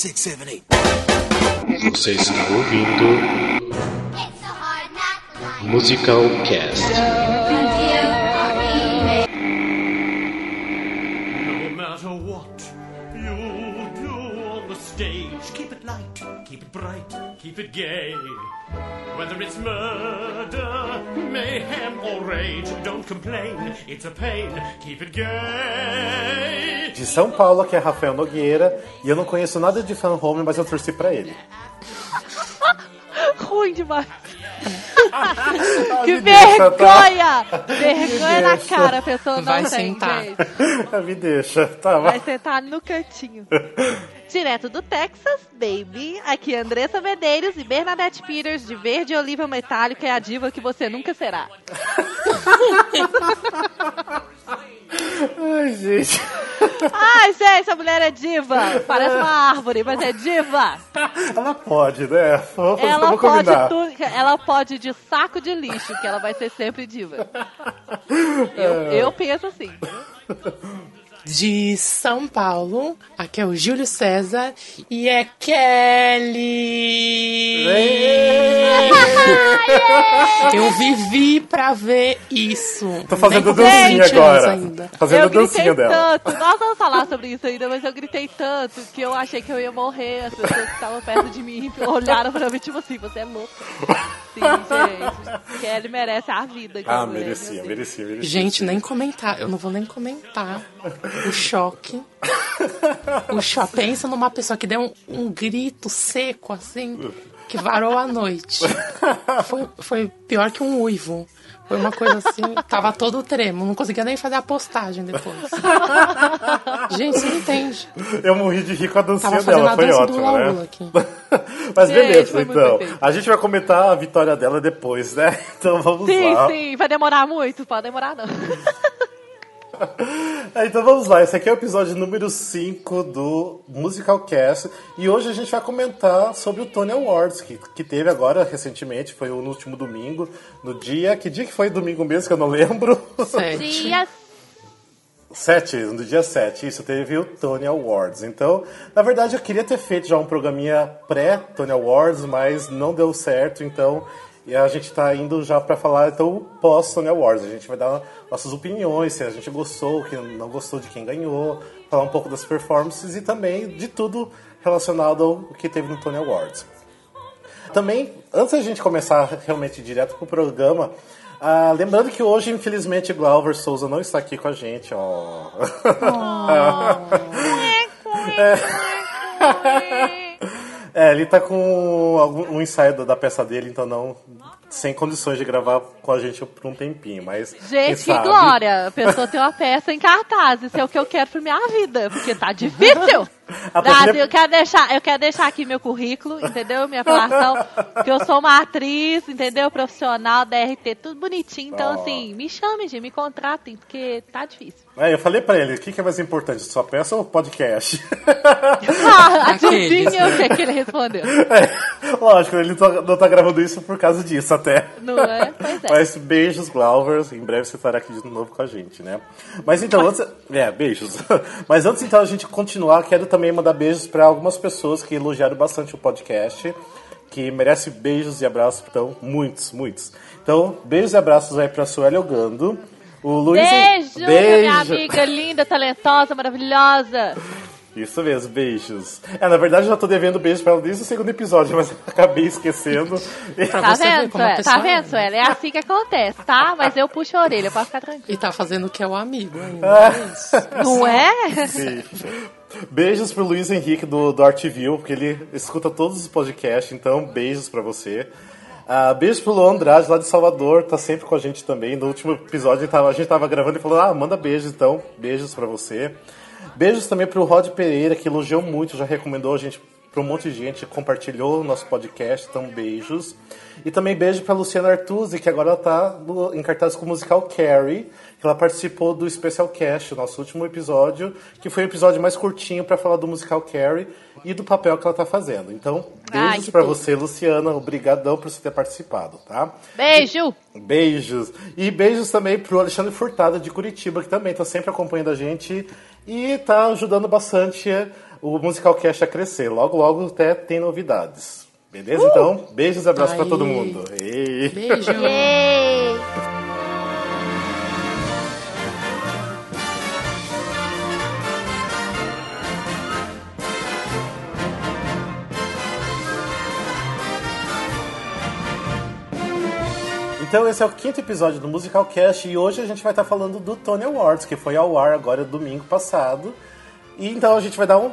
six, seven, eight. Você está ouvindo Musical Cast. No matter what you do on the stage, keep it light, keep it bright, keep it gay. Whether it's murder, mayhem, or rage, don't complain, it's a pain, keep it gay. De São Paulo, que é Rafael Nogueira. E eu não conheço nada de Fan Home, mas eu torci pra ele. Ruim demais. Que tá? vergonha! Vergonha na cara, a pessoa não Vai tem, sentar. gente. Me deixa. Tá, Vai vai. sentar no cantinho. Direto do Texas, baby. Aqui é Andressa Medeiros e Bernadette Peters, de Verde Oliva Metálico, é a diva que você nunca será. Ai, gente. Ai, gente, essa mulher é diva. Parece uma árvore, mas é diva. Ela pode, né? Vamos, Ela vamos pode tudo. Ela pode de saco de lixo, que ela vai ser sempre diva. Eu, eu penso assim. De São Paulo, aqui é o Júlio César e é Kelly! Eu vivi pra ver isso. Tô fazendo dancinha 20 anos agora. Ainda. Fazendo eu a dancinha dela. tanto. Nós vamos falar sobre isso ainda, mas eu gritei tanto que eu achei que eu ia morrer. As pessoas que estavam perto de mim olharam pra mim, tipo assim, você é louca. Sim, gente. Kelly merece a vida. Ah, merecia, Deus. merecia, merecia. Gente, nem comentar. Eu não vou nem comentar o choque. O choque. Pensa numa pessoa que deu um, um grito seco, assim, que varou a noite. Foi, foi pior que um uivo. Foi uma coisa assim, tava todo tremo. Não conseguia nem fazer a postagem depois. Gente, você não entende. Eu morri de rir com a dancinha dela, a foi dança do ótimo, Lula né? aqui. Mas Gente, beleza, então. A gente vai comentar a vitória dela depois, né? Então vamos Sim, lá. sim. Vai demorar muito? Pode demorar, não. É, então vamos lá, esse aqui é o episódio número 5 do Musical Cast e hoje a gente vai comentar sobre o Tony Awards, que, que teve agora recentemente, foi no último domingo, no dia. Que dia que foi domingo mesmo, que eu não lembro? Sete. Dias 7, no dia 7, isso, teve o Tony Awards. Então, na verdade, eu queria ter feito já um programinha pré-Tony Awards, mas não deu certo, então e a gente tá indo já para falar então pós-Tony Awards. A gente vai dar nossas opiniões, se a gente gostou, que não gostou de quem ganhou, falar um pouco das performances e também de tudo relacionado ao que teve no Tony Awards. Também, antes da gente começar realmente direto pro programa, ah, lembrando que hoje, infelizmente, Glauber Souza não está aqui com a gente, ó. É, ele tá com algum, um ensaio da- da peça dele, então não. Sem condições de gravar com a gente por um tempinho, mas. Gente, que glória! A pessoa tem uma peça em cartaz. Isso é o que eu quero pra minha vida, porque tá difícil. A Brasil, primeira- eu quero deixar, eu quero deixar aqui meu currículo, entendeu? Minha formação, que eu sou uma atriz, entendeu? Profissional, DRT, tudo bonitinho. Então, Ó. assim, me chamem, gente, me contratem, porque tá difícil. É, eu falei pra ele, o que, que é mais importante, sua peça ou podcast? Ah, adivinha o que, que ele respondeu? É, lógico, ele tá- não tá gravando isso por causa disso até. Não é? Pois é. Mas beijos, Glauber. Em breve você estará aqui de novo com a gente, né? Mas então, antes. É, beijos. Mas antes então a gente continuar, quero também mandar beijos para algumas pessoas que elogiaram bastante o podcast. Que merece beijos e abraços, então, muitos, muitos. Então, beijos e abraços aí pra Sueli Ogando. O Luiz. Beijo, minha Beijo. amiga linda, talentosa, maravilhosa. Isso mesmo, beijos. É, na verdade eu já tô devendo beijo pra ela desde o segundo episódio, mas eu acabei esquecendo. Pra Tá vendo, como a Suela? pessoa Tá vendo, é. Suela? É assim que acontece, tá? Mas eu puxo a orelha, pode ficar tranquilo. E tá fazendo o que é o amigo ainda. Ah. é. Não é? Sim. Beijos pro Luiz Henrique do, do Artview, porque ele escuta todos os podcasts, então beijos pra você. Ah, beijos pro Luan Andrade, lá de Salvador, tá sempre com a gente também. No último episódio ele tava- a gente tava gravando e falou: Ah, manda beijos então. Beijos pra você. Beijos também pro Rod Pereira, que elogiou muito, já recomendou a gente pra um monte de gente, compartilhou o nosso podcast, então beijos. E também beijo pra Luciana Artuzzi, que agora ela tá no- em cartaz com o musical Carrie, que ela participou do Special Cast, o nosso último episódio, que foi o episódio mais curtinho pra falar do musical Carrie e do papel que ela tá fazendo. Então, beijos tudo. você, Luciana, obrigadão por você ter participado, tá? Beijo! Beijos. E beijos também pro Alexandre Furtado de Curitiba, que também tá sempre acompanhando a gente e tá ajudando bastante o Musical Cast a crescer. Logo, logo até tem novidades. Beleza? Então, beijos e abraços pra Aí. todo mundo. E... Beijo. Então esse é o quinto episódio do Musical Cast e hoje a gente vai estar falando do Tony Awards, que foi ao ar agora domingo passado. E então a gente vai dar um,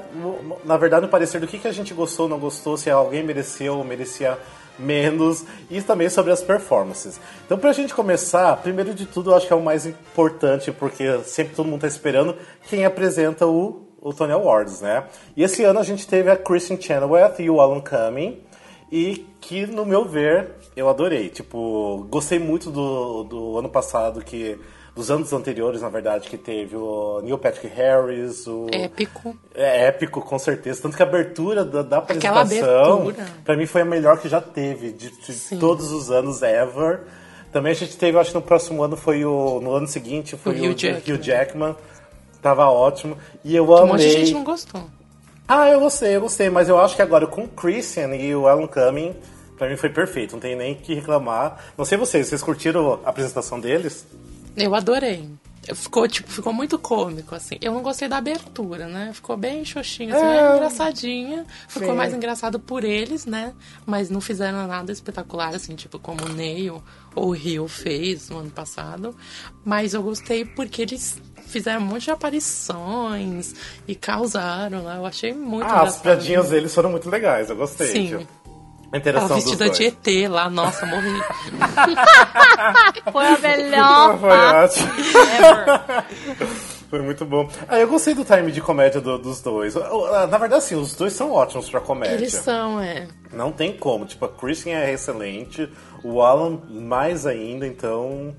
na verdade, um parecer do que, que a gente gostou, não gostou, se alguém mereceu ou merecia menos, e também sobre as performances. Então pra gente começar, primeiro de tudo, eu acho que é o mais importante, porque sempre todo mundo tá esperando quem apresenta o, o Tony Awards, né? E esse ano a gente teve a Kristen Chenoweth e o Alan Cumming, e que, no meu ver, eu adorei. Tipo, gostei muito do, do ano passado, que dos anos anteriores, na verdade, que teve o Neil Patrick Harris, o... Épico. É épico, com certeza. Tanto que a abertura da, da apresentação, pra mim, foi a melhor que já teve, de, de todos os anos ever. Também a gente teve, acho que no próximo ano foi o... No ano seguinte foi O o, Hugh Jackman. Hugh Jackman. Tava ótimo. E eu Um amei... monte de gente não gostou. Ah, eu gostei, eu gostei, mas eu acho que agora com o Christian e o Alan Cumming, pra mim foi perfeito, não tem nem o que reclamar. Não sei vocês, vocês curtiram a apresentação deles? Eu adorei. Ficou, tipo, ficou muito cômico, assim. Eu não gostei da abertura, né? Ficou bem xoxinha, assim, É. engraçadinha. Ficou Sim. mais engraçado por eles, né? Mas não fizeram nada espetacular, assim, tipo, como o Neil ou o Rio fez no ano passado. Mas eu gostei porque eles fizeram um monte de aparições e causaram lá. Eu achei muito Ah, as engraçado. piadinhas deles foram muito legais, eu gostei. Sim. tipo, A Ela interação dos vestida dois. de ET lá, nossa, morri. Foi a melhor Foi parte ótimo. Foi muito bom. Ah, eu gostei do time de comédia do- dos dois. Ah, Na verdade, sim, os dois são ótimos pra comédia. Eles são, é. Não tem como. Tipo, a Christian é excelente, o Alan mais ainda, então.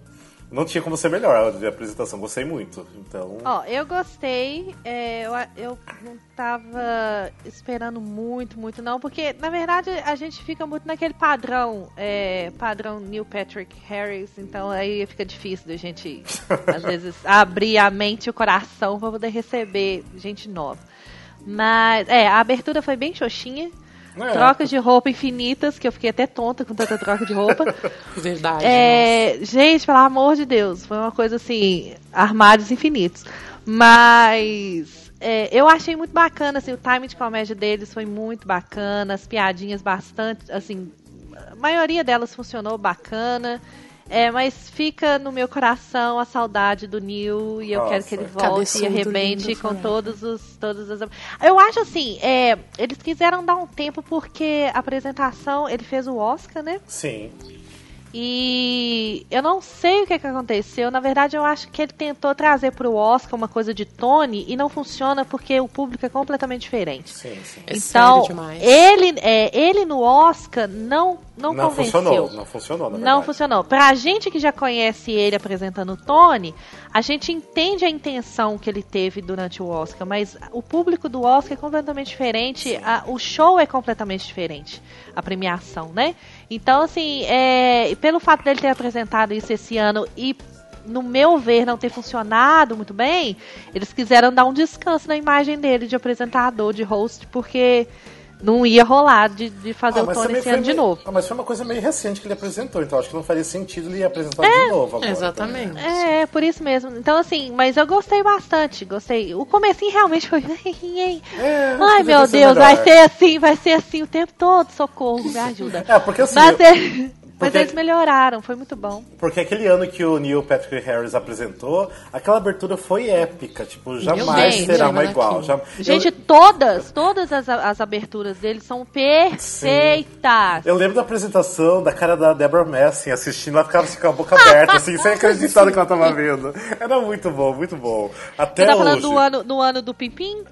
Não tinha como ser melhor a apresentação. Gostei muito. Então. Ó, eu gostei. é, eu, eu não tava esperando muito, muito não, porque na verdade a gente fica muito naquele padrão, é, padrão Neil Patrick Harris, então aí fica difícil da gente às vezes abrir a mente e o coração pra poder receber gente nova. Mas é, a abertura foi bem xoxinha. É. Trocas de roupa infinitas, que eu fiquei até tonta com tanta troca de roupa. Verdade. É, gente, pelo amor de Deus, foi uma coisa assim, armários infinitos. Mas é, eu achei muito bacana, assim, o time de comédia deles foi muito bacana, as piadinhas bastante, assim, a maioria delas funcionou bacana. É, mas fica no meu coração a saudade do Neil e eu Nossa. quero que ele volte e arrebente com todos os todos as eu acho assim é, eles quiseram dar um tempo porque a apresentação ele fez o Oscar né Sim. E eu não sei o que, que aconteceu. Na verdade, eu acho que ele tentou trazer pro Oscar uma coisa de Tony e não funciona porque o público é completamente diferente. Sim, sim. É então, sério demais. ele, é, ele no Oscar não, não, Não convenceu. funcionou. Não funcionou, na Não funcionou. Pra gente que já conhece ele apresentando o Tony, a gente entende a intenção que ele teve durante o Oscar, mas o público do Oscar é completamente diferente, a- o show é completamente diferente, a premiação, né? Então, assim, é, pelo fato dele ter apresentado isso esse ano e no meu ver, não ter funcionado muito bem, eles quiseram dar um descanso na imagem dele de apresentador, de host, porque não ia rolar de, de fazer Ah, o Tony esse ano de meio- novo. Ah, mas foi uma coisa meio recente que ele apresentou, então acho que não faria sentido ele apresentar de novo agora. Exatamente. É, por isso mesmo. Então, assim, mas eu gostei bastante, gostei. O comecinho realmente foi. É, Ai, meu Deus, vai melhor. ser assim, vai ser assim o tempo todo, socorro, me ajuda. É, porque assim, Mas, eu- é- mas eles melhoraram, foi muito bom. Porque aquele ano que o Neil Patrick Harris apresentou, aquela abertura foi épica, tipo, jamais Deus, lembra uma igual. Já- Gente, eu, todas, todas as, as aberturas deles são perfeitas. eu lembro da apresentação da cara da Deborah Messing assistindo, ela ficava assim, com a boca aberta, assim, sem acreditar no que ela tava vendo. Era muito bom, muito bom. Até Você tá hoje. falando do ano, do ano do Pimpim?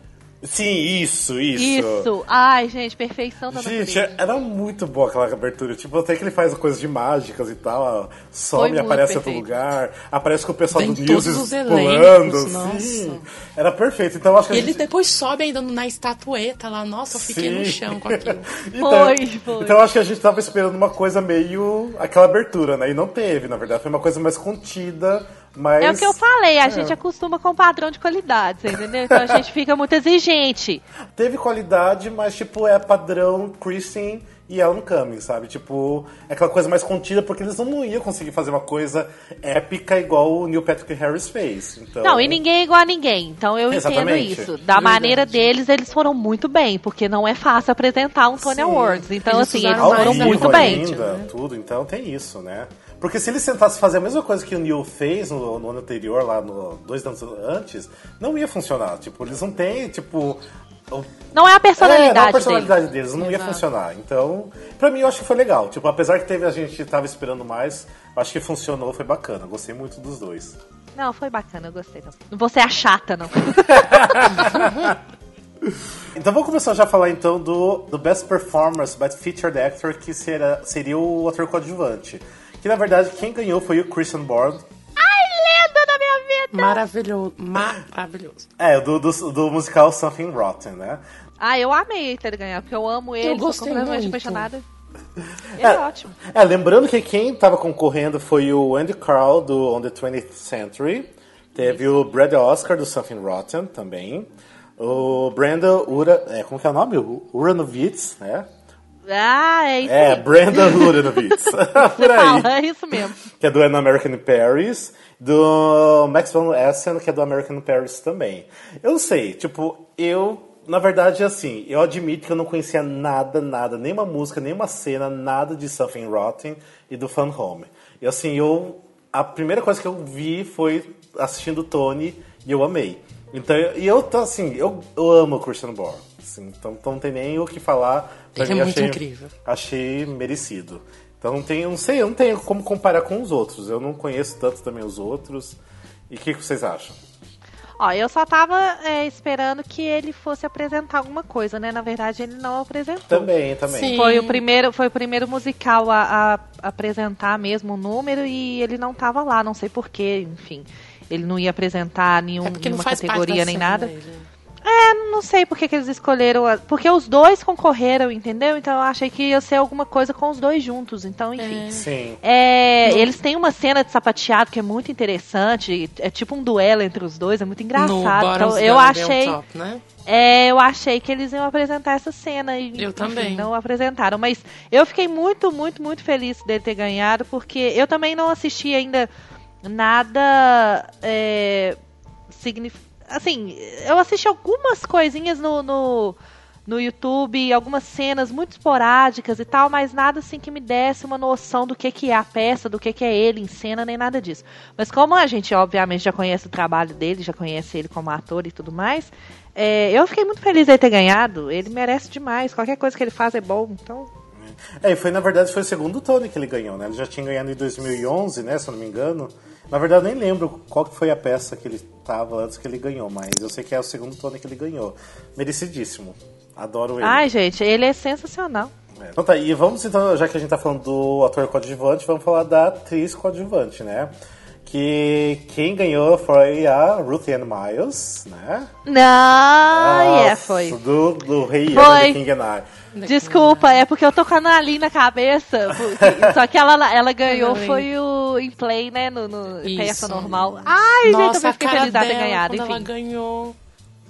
Sim, isso, isso. Isso. Ai, gente, perfeição da Gente, era muito boa aquela abertura. Tipo, até que ele faz coisas de mágicas e tal. Some, aparece em outro lugar. Aparece com o pessoal Vem do News pulando. elencos, Sim. nossa. Era perfeito. Então, acho que E a ele gente... depois sobe ainda na estatueta lá. Nossa, eu fiquei no Sim. chão com aquilo. então, Foi, foi. Então acho que a gente tava esperando uma coisa meio. aquela abertura, né? E não teve, na verdade. Foi uma coisa mais contida Mas, É o que eu falei, a gente acostuma com o padrão de qualidade, entendeu? Então a gente fica muito exigente. Teve qualidade, mas, tipo, é padrão Kristen e Alan Cumming, sabe? Tipo, é aquela coisa mais contida, porque eles não iam conseguir fazer uma coisa épica igual o Neil Patrick Harris fez. Então... Não, e ninguém é igual a ninguém. Então eu Exatamente. entendo isso. Da maneira deles, eles foram muito bem, porque não é fácil apresentar um Tony Sim. Awards. Então, Eles assim, eles foram muito bem. ainda, tudo, então tem isso, né? Porque se eles tentassem fazer a mesma coisa que o Neil fez no, no ano anterior, lá no, dois anos antes, não ia funcionar. Tipo, eles não têm, tipo. Não é a é, personalidade, não a personalidade deles. deles, não ia Exato. funcionar. Então, pra mim eu acho que foi legal. Tipo, apesar que teve a gente tava esperando mais, acho que funcionou, foi bacana. Gostei muito dos dois. Não, foi bacana, eu gostei. Não, não vou ser a chata, não. Então vamos começar já a falar então do, do Best Performance, Best Featured Actor, que será, seria o ator coadjuvante. Que na verdade quem ganhou foi o Christian Borle. Ai, lenda da minha vida! Maravilhoso. Maravilhoso. É, do, do, do musical Something Rotten, né? Ah, eu amei ter ele ganhar, porque eu amo ele, gostei sou completamente muito. apaixonada. Ele é ótimo. É, lembrando que quem tava concorrendo foi o Andy Carl do On the 20th Century. Teve o Brad Oscar do Something Rotten também. O Brandon Ura, é, como que é o nome? Uranovitz, né? Ah, é isso É, aí. Brandon Uranovitz. Por aí. Fala, é isso mesmo. que é do An American in Paris, do Max von Essen, que é do American in Paris também. Eu não sei, tipo, eu, na verdade, assim, eu admito que eu não conhecia nada, nada, nenhuma música, nenhuma cena, nada de Something Rotten e do Fun Home. E assim, eu, a primeira coisa que eu vi foi assistindo Tony e eu amei. Então, e eu, tô, assim, eu, eu amo Christian Borle. Assim, então, então não tem nem o que falar. Pra Ele é mim, muito achei, incrível. Achei merecido. Então não tenho, não sei, eu não tenho como comparar com os outros. Eu não conheço tanto também os outros. E o que, que vocês acham? Ó, eu só tava é, esperando que ele fosse apresentar alguma coisa, né? Na verdade, ele não apresentou. Também, também. Sim. Foi o primeiro, foi o primeiro musical a, a apresentar mesmo o número e ele não tava lá, não sei porquê, enfim. Ele não ia apresentar nenhum, É nenhuma categoria nem nada. ele. É, não sei por que, que eles escolheram. a- Porque os dois concorreram, entendeu? Então eu achei que ia ser alguma coisa com os dois juntos. Então, enfim. Sim. É, eles têm uma cena de sapateado que é muito interessante. É tipo um duelo entre os dois, é muito No engraçado. Então, eu achei. Top, né? É, eu achei que eles iam apresentar essa cena e Eu enfim, também. não apresentaram. Mas eu fiquei muito, muito, muito feliz dele ter ganhado, porque eu também não assisti ainda nada é, signif- Assim, eu assisti algumas coisinhas no, no, no YouTube, algumas cenas muito esporádicas e tal, mas nada assim que me desse uma noção do que, que é a peça, do que, que é ele em cena, nem nada disso. Mas como a gente, obviamente, já conhece o trabalho dele, já conhece ele como ator e tudo mais, é, eu fiquei muito feliz de ter ganhado. Ele merece demais. Qualquer coisa que ele faz é bom. Então, É, e foi, na verdade, foi o segundo Tony que ele ganhou, né? Ele já tinha ganhado em 2011, né? Se eu não me engano. Na verdade, eu nem lembro qual que foi a peça que ele tava antes que ele ganhou, mas eu sei que é o segundo Tony que ele ganhou. Merecidíssimo. Adoro ele. ai, gente, ele é sensacional. É. Então tá, e vamos então, já que a gente tá falando do ator coadjuvante, vamos falar da atriz coadjuvante, né? Que quem ganhou foi a Ruth Ann Miles, né? Não, é, Nossa, foi. Do, do Rei Foi. Ana, The King and I. Desculpa, é porque eu tô com a Annalyn na cabeça. porque- só que ela, ela ganhou foi o em play, né? No, no peça normal. Ai, gente, eu Nossa, também a fiquei feliz dela ter ganhado, quando ela enfim. ganhou.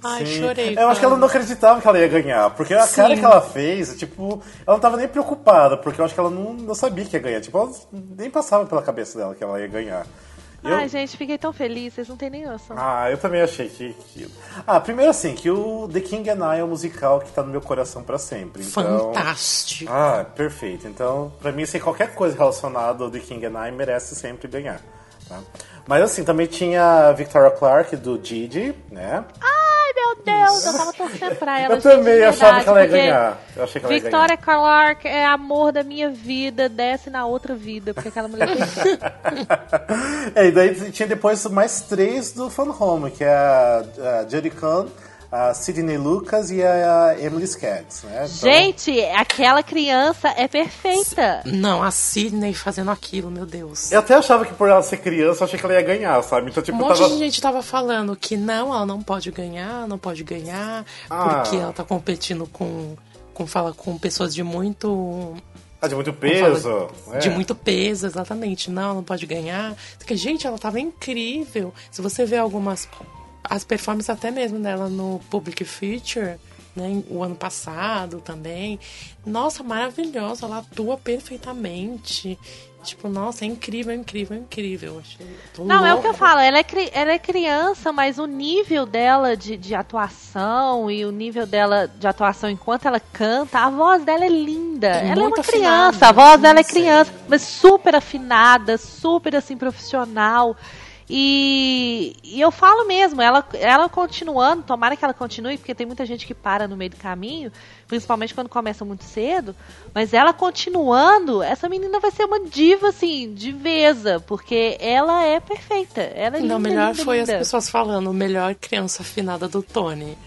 Ai, Sim. chorei. Eu acho que ela não acreditava que ela ia ganhar, porque a cara que ela fez, tipo, ela não tava nem preocupada, porque eu acho que ela não, não sabia que ia ganhar. Tipo, ela nem passava pela cabeça dela que ela ia ganhar. Eu- Ai, gente, fiquei tão feliz, vocês não têm nem noção. Ah, eu também achei que, que- Ah, primeiro assim, que o The King and I é um musical que tá no meu coração pra sempre. Então... Fantástico. Ah, perfeito. Então, pra mim, assim, qualquer coisa relacionada ao The King and I merece sempre ganhar. Tá? Mas assim, também tinha a Victoria Clark do Gigi, né? Ai, meu Deus, eu tava torcendo pra ela. eu gente, também de achava que ela ia ganhar. Eu achei que ela ia ganhar. Victoria Clark é amor da minha vida, desce na outra vida, porque aquela mulher é, e daí tinha depois mais três do Fun Home, que é a, a Judy Kahn, a Sidney Lucas e a Emily Skaggs, né? Então, Gente, aquela criança é perfeita. Não, a Sidney fazendo aquilo, meu Deus. Eu até achava que por ela ser criança, eu achei que ela ia ganhar, sabe? Então, Um tipo, monte tava... de gente tava falando que não, ela não pode ganhar, não pode ganhar, Ah. porque ela tá competindo com, com fala com pessoas de muito Ah, de muito peso. É. De muito peso, exatamente. Não, não pode ganhar. Porque, gente, ela tava incrível. Se você vê algumas. As performances até mesmo dela no Public Feature, né? O ano passado também. Nossa, maravilhosa. Ela atua perfeitamente. Tipo, nossa, é incrível, incrível, incrível. Não, é o que eu louca. falo, ela é, ela é criança, mas o nível dela de, de atuação e o nível dela de atuação enquanto ela canta, a voz dela é linda. É ela é uma criança, afinada, a voz dela é criança, mas super afinada, super assim, profissional. E, e eu falo mesmo, ela, ela continuando, tomara que ela continue, porque tem muita gente que para no meio do caminho, principalmente quando começa muito cedo, mas ela continuando, essa menina vai ser uma diva, assim, diveza, porque ela é perfeita. Ela é linda, Não, melhor linda, foi linda. as pessoas falando, melhor criança afinada do Tony.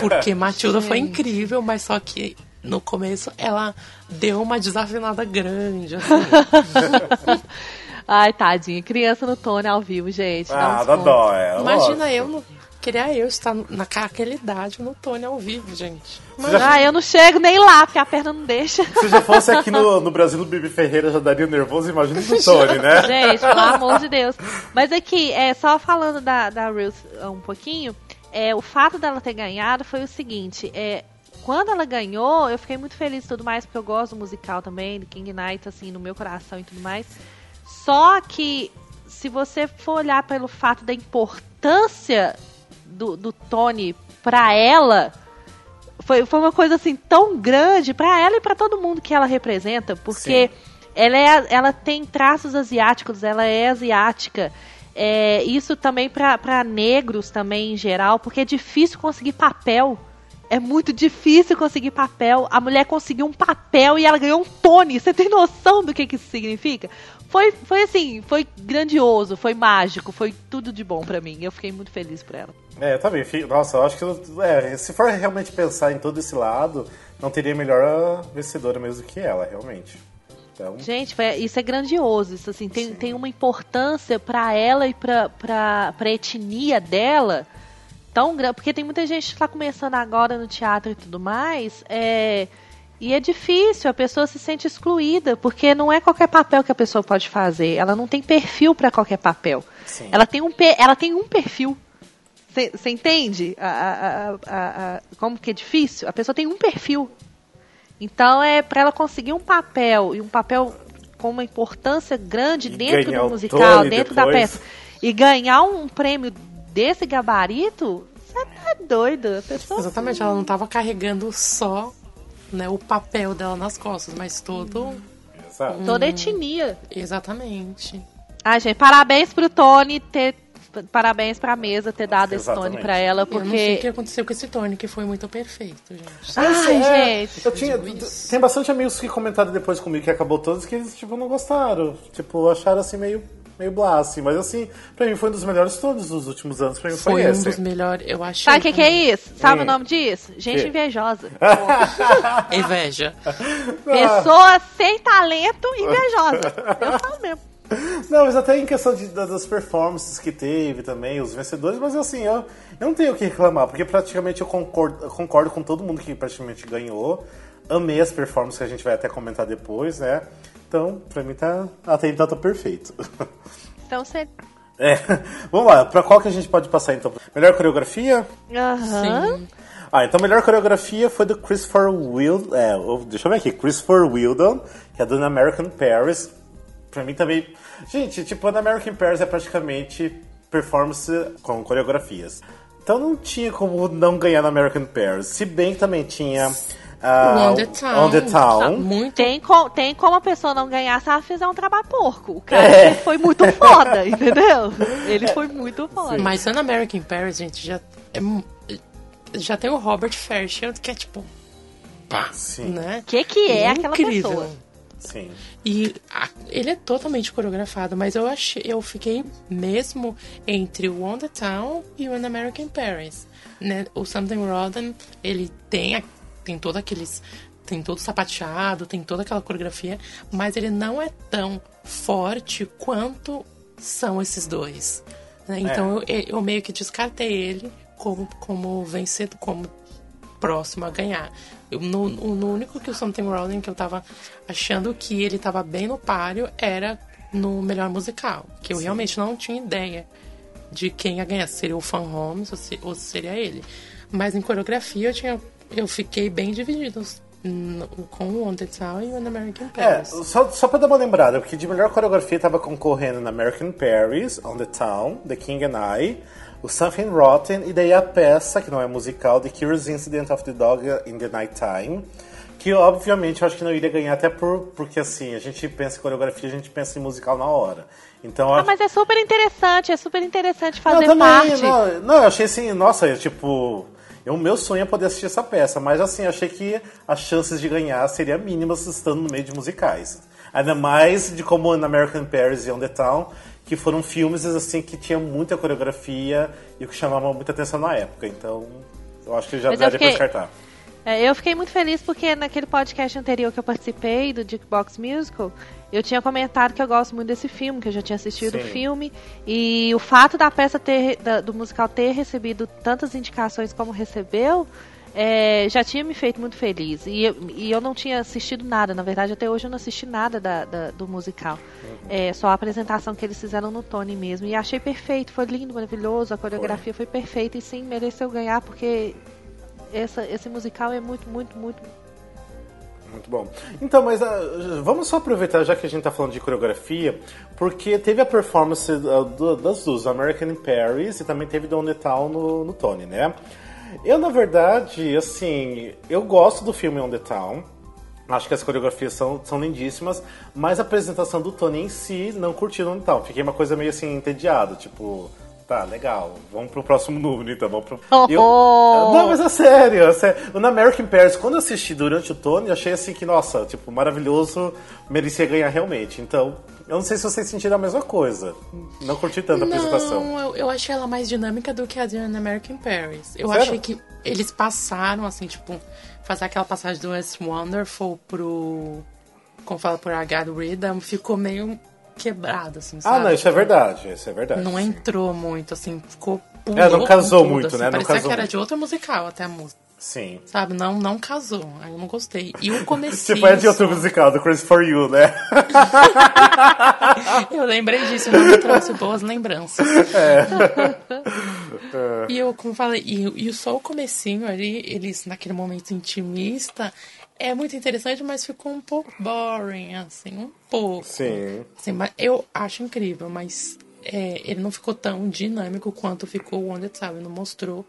Porque Matilda foi incrível, mas só que no começo ela deu uma desafinada grande, assim. Ai, tadinha, criança no Tony ao vivo, gente. Ah, dá dó, é. Imagina eu, no, queria eu estar naquela idade no Tony ao vivo, gente. Ah, eu não chego nem lá, porque a perna não deixa. Se já fosse aqui no, no Brasil, o Bibi Ferreira já daria nervoso, imagina no Tony, né? Gente, pelo amor de Deus. Mas aqui, é, só falando da, da Ruth um pouquinho, é, o fato dela ter ganhado foi o seguinte, é, quando ela ganhou, eu fiquei muito feliz e tudo mais, porque eu gosto do musical também, do King Knight, assim, no meu coração e tudo mais. Só que, se você for olhar pelo fato da importância do, do Tony pra ela, foi, foi uma coisa assim tão grande pra ela e pra todo mundo que ela representa, porque ela, é, ela tem traços asiáticos, ela é asiática. É, isso também pra pra negros também em geral, porque é difícil conseguir papel. É muito difícil conseguir papel. A mulher conseguiu um papel e ela ganhou um Tony. Você tem noção do que, que isso significa? Foi, foi assim, foi grandioso, foi mágico, foi tudo de bom pra mim. Eu fiquei muito feliz por ela. É, eu também. Nossa, eu acho que é, se for realmente pensar em todo esse lado, não teria melhor vencedora mesmo que ela, realmente. Então, Gente, foi- isso é grandioso. Isso assim tem, tem uma importância pra ela e pra, pra, pra etnia dela tão grande. Porque tem muita gente que tá começando agora no teatro e tudo mais. É, e é difícil, a pessoa se sente excluída, porque não é qualquer papel que a pessoa pode fazer. Ela não tem perfil pra qualquer papel. Sim. Ela tem um, ela tem um perfil. Você entende a, a- a- como que é difícil? A pessoa tem um perfil. Então é para ela conseguir um papel e um papel com uma importância grande E dentro do musical, dentro da depois. peça e ganhar um prêmio desse gabarito, você tá doido? Exatamente, ela não tava carregando só né, o papel dela nas costas, mas todo. exato. toda a etnia. Exatamente. Ah, gente, parabéns pro Tony ter parabéns pra mesa ter dado esse Tony Exatamente. pra ela, Eu não sei o que porque aconteceu com esse Tony, que foi muito perfeito, gente. Ai, É, gente. Eu tinha, tem bastante amigos que comentaram depois comigo que acabou todos que eles, tipo, não gostaram. Tipo, acharam assim meio, meio blá, assim. Mas assim, pra mim foi um dos melhores todos dos últimos anos. Pra mim foi, Foi um esse. dos melhores, eu achei. Sabe o que, que é isso? Sabe Hum. o nome disso? Gente Que? invejosa. Inveja. Pessoa sem talento invejosa. Eu falo mesmo. Não, mas até em questão de- da- das performances que teve também, os vencedores, mas assim, eu, eu não tenho o que reclamar, porque praticamente eu concordo, eu concordo com todo mundo que praticamente ganhou. Amei as performances que a gente vai até comentar depois, né? Então, pra mim tá. Até então tá perfeito. Então você. É, vamos lá, pra qual que a gente pode passar então? Melhor coreografia? Aham. Sim. Ah, então a melhor coreografia foi do Christopher Wild, é, o- deixa eu ver aqui, Christopher Wildon, que é do American Paris. Pra mim também, gente, tipo, a American Paris é praticamente performance com coreografias. Então não tinha como não ganhar na American Paris. Se bem que também tinha ah, On the Town. On the Town. Muito. Tem, co- tem como a pessoa não ganhar se ela fizer um trabalho porco. O cara É. foi muito foda, entendeu? Ele foi muito foda. Mas An American Paris, gente, já é já tem o Robert Fairchild, que é tipo, pá, Sim, né? O que, que é aquela Incrível. pessoa? sim. E a- ele é totalmente coreografado, mas eu achei, eu fiquei mesmo entre o On the Town e o An American Paris. Né? O Something Rotten, ele tem, a- tem todo aqueles. Tem todo sapateado, tem toda aquela coreografia, mas ele não é tão forte quanto são esses dois. né? Então eu, eu meio que descartei ele como, como vencedor, como próximo a ganhar. Eu, no, no único que o Something Rolling que eu tava achando que ele tava bem no páreo era no melhor musical, que eu Sim. realmente não tinha ideia de quem ia ganhar, se seria o Fan Holmes ou se, ou se seria ele. Mas em coreografia eu tinha eu fiquei bem dividido com o On The Town e o American Paris. É, só, só pra dar uma lembrada, porque de melhor coreografia tava concorrendo na American Paris, On The Town, The King and I, o Something Rotten e daí a peça, que não é musical, The Curious Incident of the Dog in the Night Time, que obviamente eu acho que não iria ganhar, até por, porque assim, a gente pensa em coreografia, a gente pensa em musical na hora. Então, ah, acho... mas é super interessante, é super interessante fazer não, também, parte. Não, não, eu achei assim, nossa, tipo o meu sonho é poder assistir essa peça, mas assim, achei que as chances de ganhar seriam mínimas estando no meio de musicais. Ainda mais de como na American Paris e On The Town, que foram filmes assim que tinham muita coreografia e que chamavam muita atenção na época. Então, eu acho que já daria fiquei... pra descartar. É, eu fiquei muito feliz porque naquele podcast anterior que eu participei, do Jukebox Musical, eu tinha comentado que eu gosto muito desse filme, que eu já tinha assistido Sim. o filme. E o fato da peça ter, da, do musical ter recebido tantas indicações como recebeu, é, já tinha me feito muito feliz. E eu, e eu não tinha assistido nada, na verdade, até hoje eu não assisti nada da, da, do musical. Uhum. É, só a apresentação que eles fizeram no Tony mesmo. E achei perfeito, foi lindo, maravilhoso, a coreografia foi, foi perfeita e sim, mereceu ganhar, porque essa, esse musical é muito, muito, muito. Muito bom. Então, mas uh, vamos só aproveitar, já que a gente está falando de coreografia, porque teve a performance uh, do, das duas, American in Paris e também teve Don Town no, no Tony, né? Eu, na verdade, assim, eu gosto do filme On The Town. Acho que as coreografias são, são lindíssimas, mas a apresentação do Tony em si não curti no Town. Fiquei uma coisa meio assim, entediado, tipo, Tá, legal. Vamos pro próximo número, então. Vamos pro... Oh, eu... Não, mas é sério, é sério. No American Paris, quando eu assisti durante o Tony, eu achei assim que, nossa, tipo, maravilhoso, merecia ganhar realmente. Então, eu não sei se vocês sentiram a mesma coisa. Não curti tanto a não, apresentação. Eu, eu achei ela mais dinâmica do que a de American Paris. Eu sério? achei que eles passaram, assim, tipo, fazer aquela passagem do West Wonderful pro. Como fala por H Rhythm, ficou meio quebrado, assim, sabe? Ah, não, isso é verdade, isso é verdade. Não entrou muito, assim, ficou É, não casou tudo, muito, assim, né? Parecia não casou que era muito. de outro musical até a música. Sim. Sabe, não, não casou. Aí eu não gostei. E o começo. tipo, é de outro musical, do Chris For You, né? eu lembrei disso, não me trouxe boas lembranças. É. e eu, como falei, e, e só o comecinho ali, eles naquele momento intimista, é muito interessante, mas ficou um pouco boring, assim, um pouco. Sim. Assim, mas eu acho incrível, mas é, ele não ficou tão dinâmico quanto ficou o Wonder Ele Não mostrou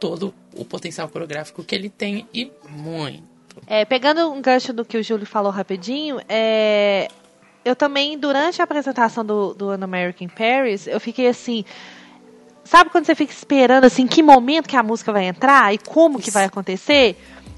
todo o potencial coreográfico que ele tem e muito. É, pegando um gancho do que o Júlio falou rapidinho, é, eu também, durante a apresentação do, do An American Paris, eu fiquei assim. Sabe quando você fica esperando assim, que momento que a música vai entrar e como que vai acontecer?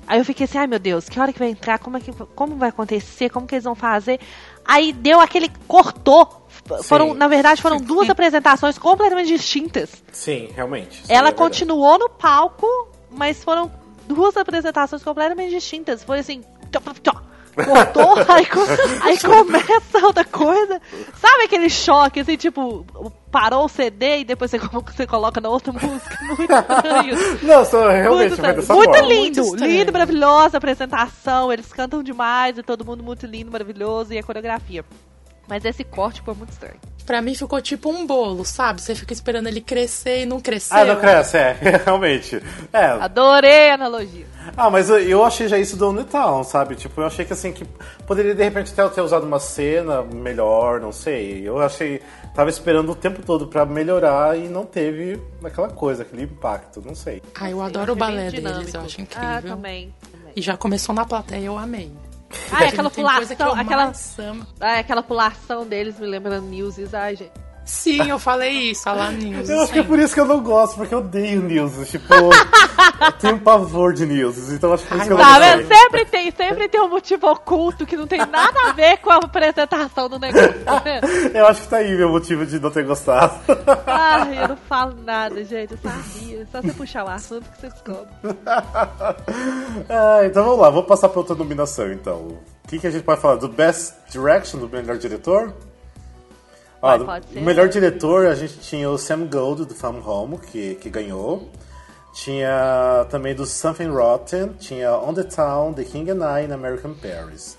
Aí eu fiquei assim, ai meu Deus, que hora que vai entrar? Como, é que, como vai acontecer? Como que eles vão fazer? Aí deu aquele. cortou. Sim. Foram, na verdade, foram duas apresentações completamente distintas. Sim, realmente. Sim, Ela é continuou no palco, mas foram duas apresentações completamente distintas. Foi assim. Cortou, aí, aí começa outra coisa. Sabe aquele choque, assim, tipo, parou o CD e depois você, você coloca na outra música. Muito estranho. Não, só realmente muito, muito lindo, muito lindo, maravilhosa apresentação. Eles cantam demais e todo mundo muito lindo, maravilhoso e a coreografia. Mas esse corte foi muito estranho. Pra mim ficou tipo um bolo, sabe? Você fica esperando ele crescer e não cresceu. Ah, não cresce, é, realmente. É. Adorei a analogia. Ah, mas eu achei já isso do On Town, sabe? Tipo, eu achei que assim, que poderia de repente até ter usado uma cena melhor, não sei. Eu achei. Tava esperando o tempo todo pra melhorar e não teve aquela coisa, aquele impacto, não sei. Ah, eu adoro o balé deles, eu acho incrível. Ah, também. também. E já começou na plateia, eu amei. Ah, é aquela pulação, aquela, ah, aquela pulação deles me lembrando Newsies, ai, gente. Sim, eu falei isso, a lá News. Eu acho que é por isso que eu não gosto, porque eu odeio News. Tipo, eu tenho pavor de News, então acho que por isso que eu não tá, gosto. Sempre tem, sempre tem um motivo oculto que não tem nada a ver com a apresentação do negócio. Tá eu acho que tá aí meu motivo de não ter gostado. Ai, eu não falo nada, gente, eu sabia. Só você puxar o assunto que você descobre. ah, então vamos lá, vamos passar para outra nominação então. O que, que a gente pode falar? Do Best Direction, do melhor diretor? Ó, o melhor diretor, a gente tinha o Sam Gold, do From Home, que, que ganhou. Tinha também do Something Rotten, tinha On the Town, The King and I, and American Paris.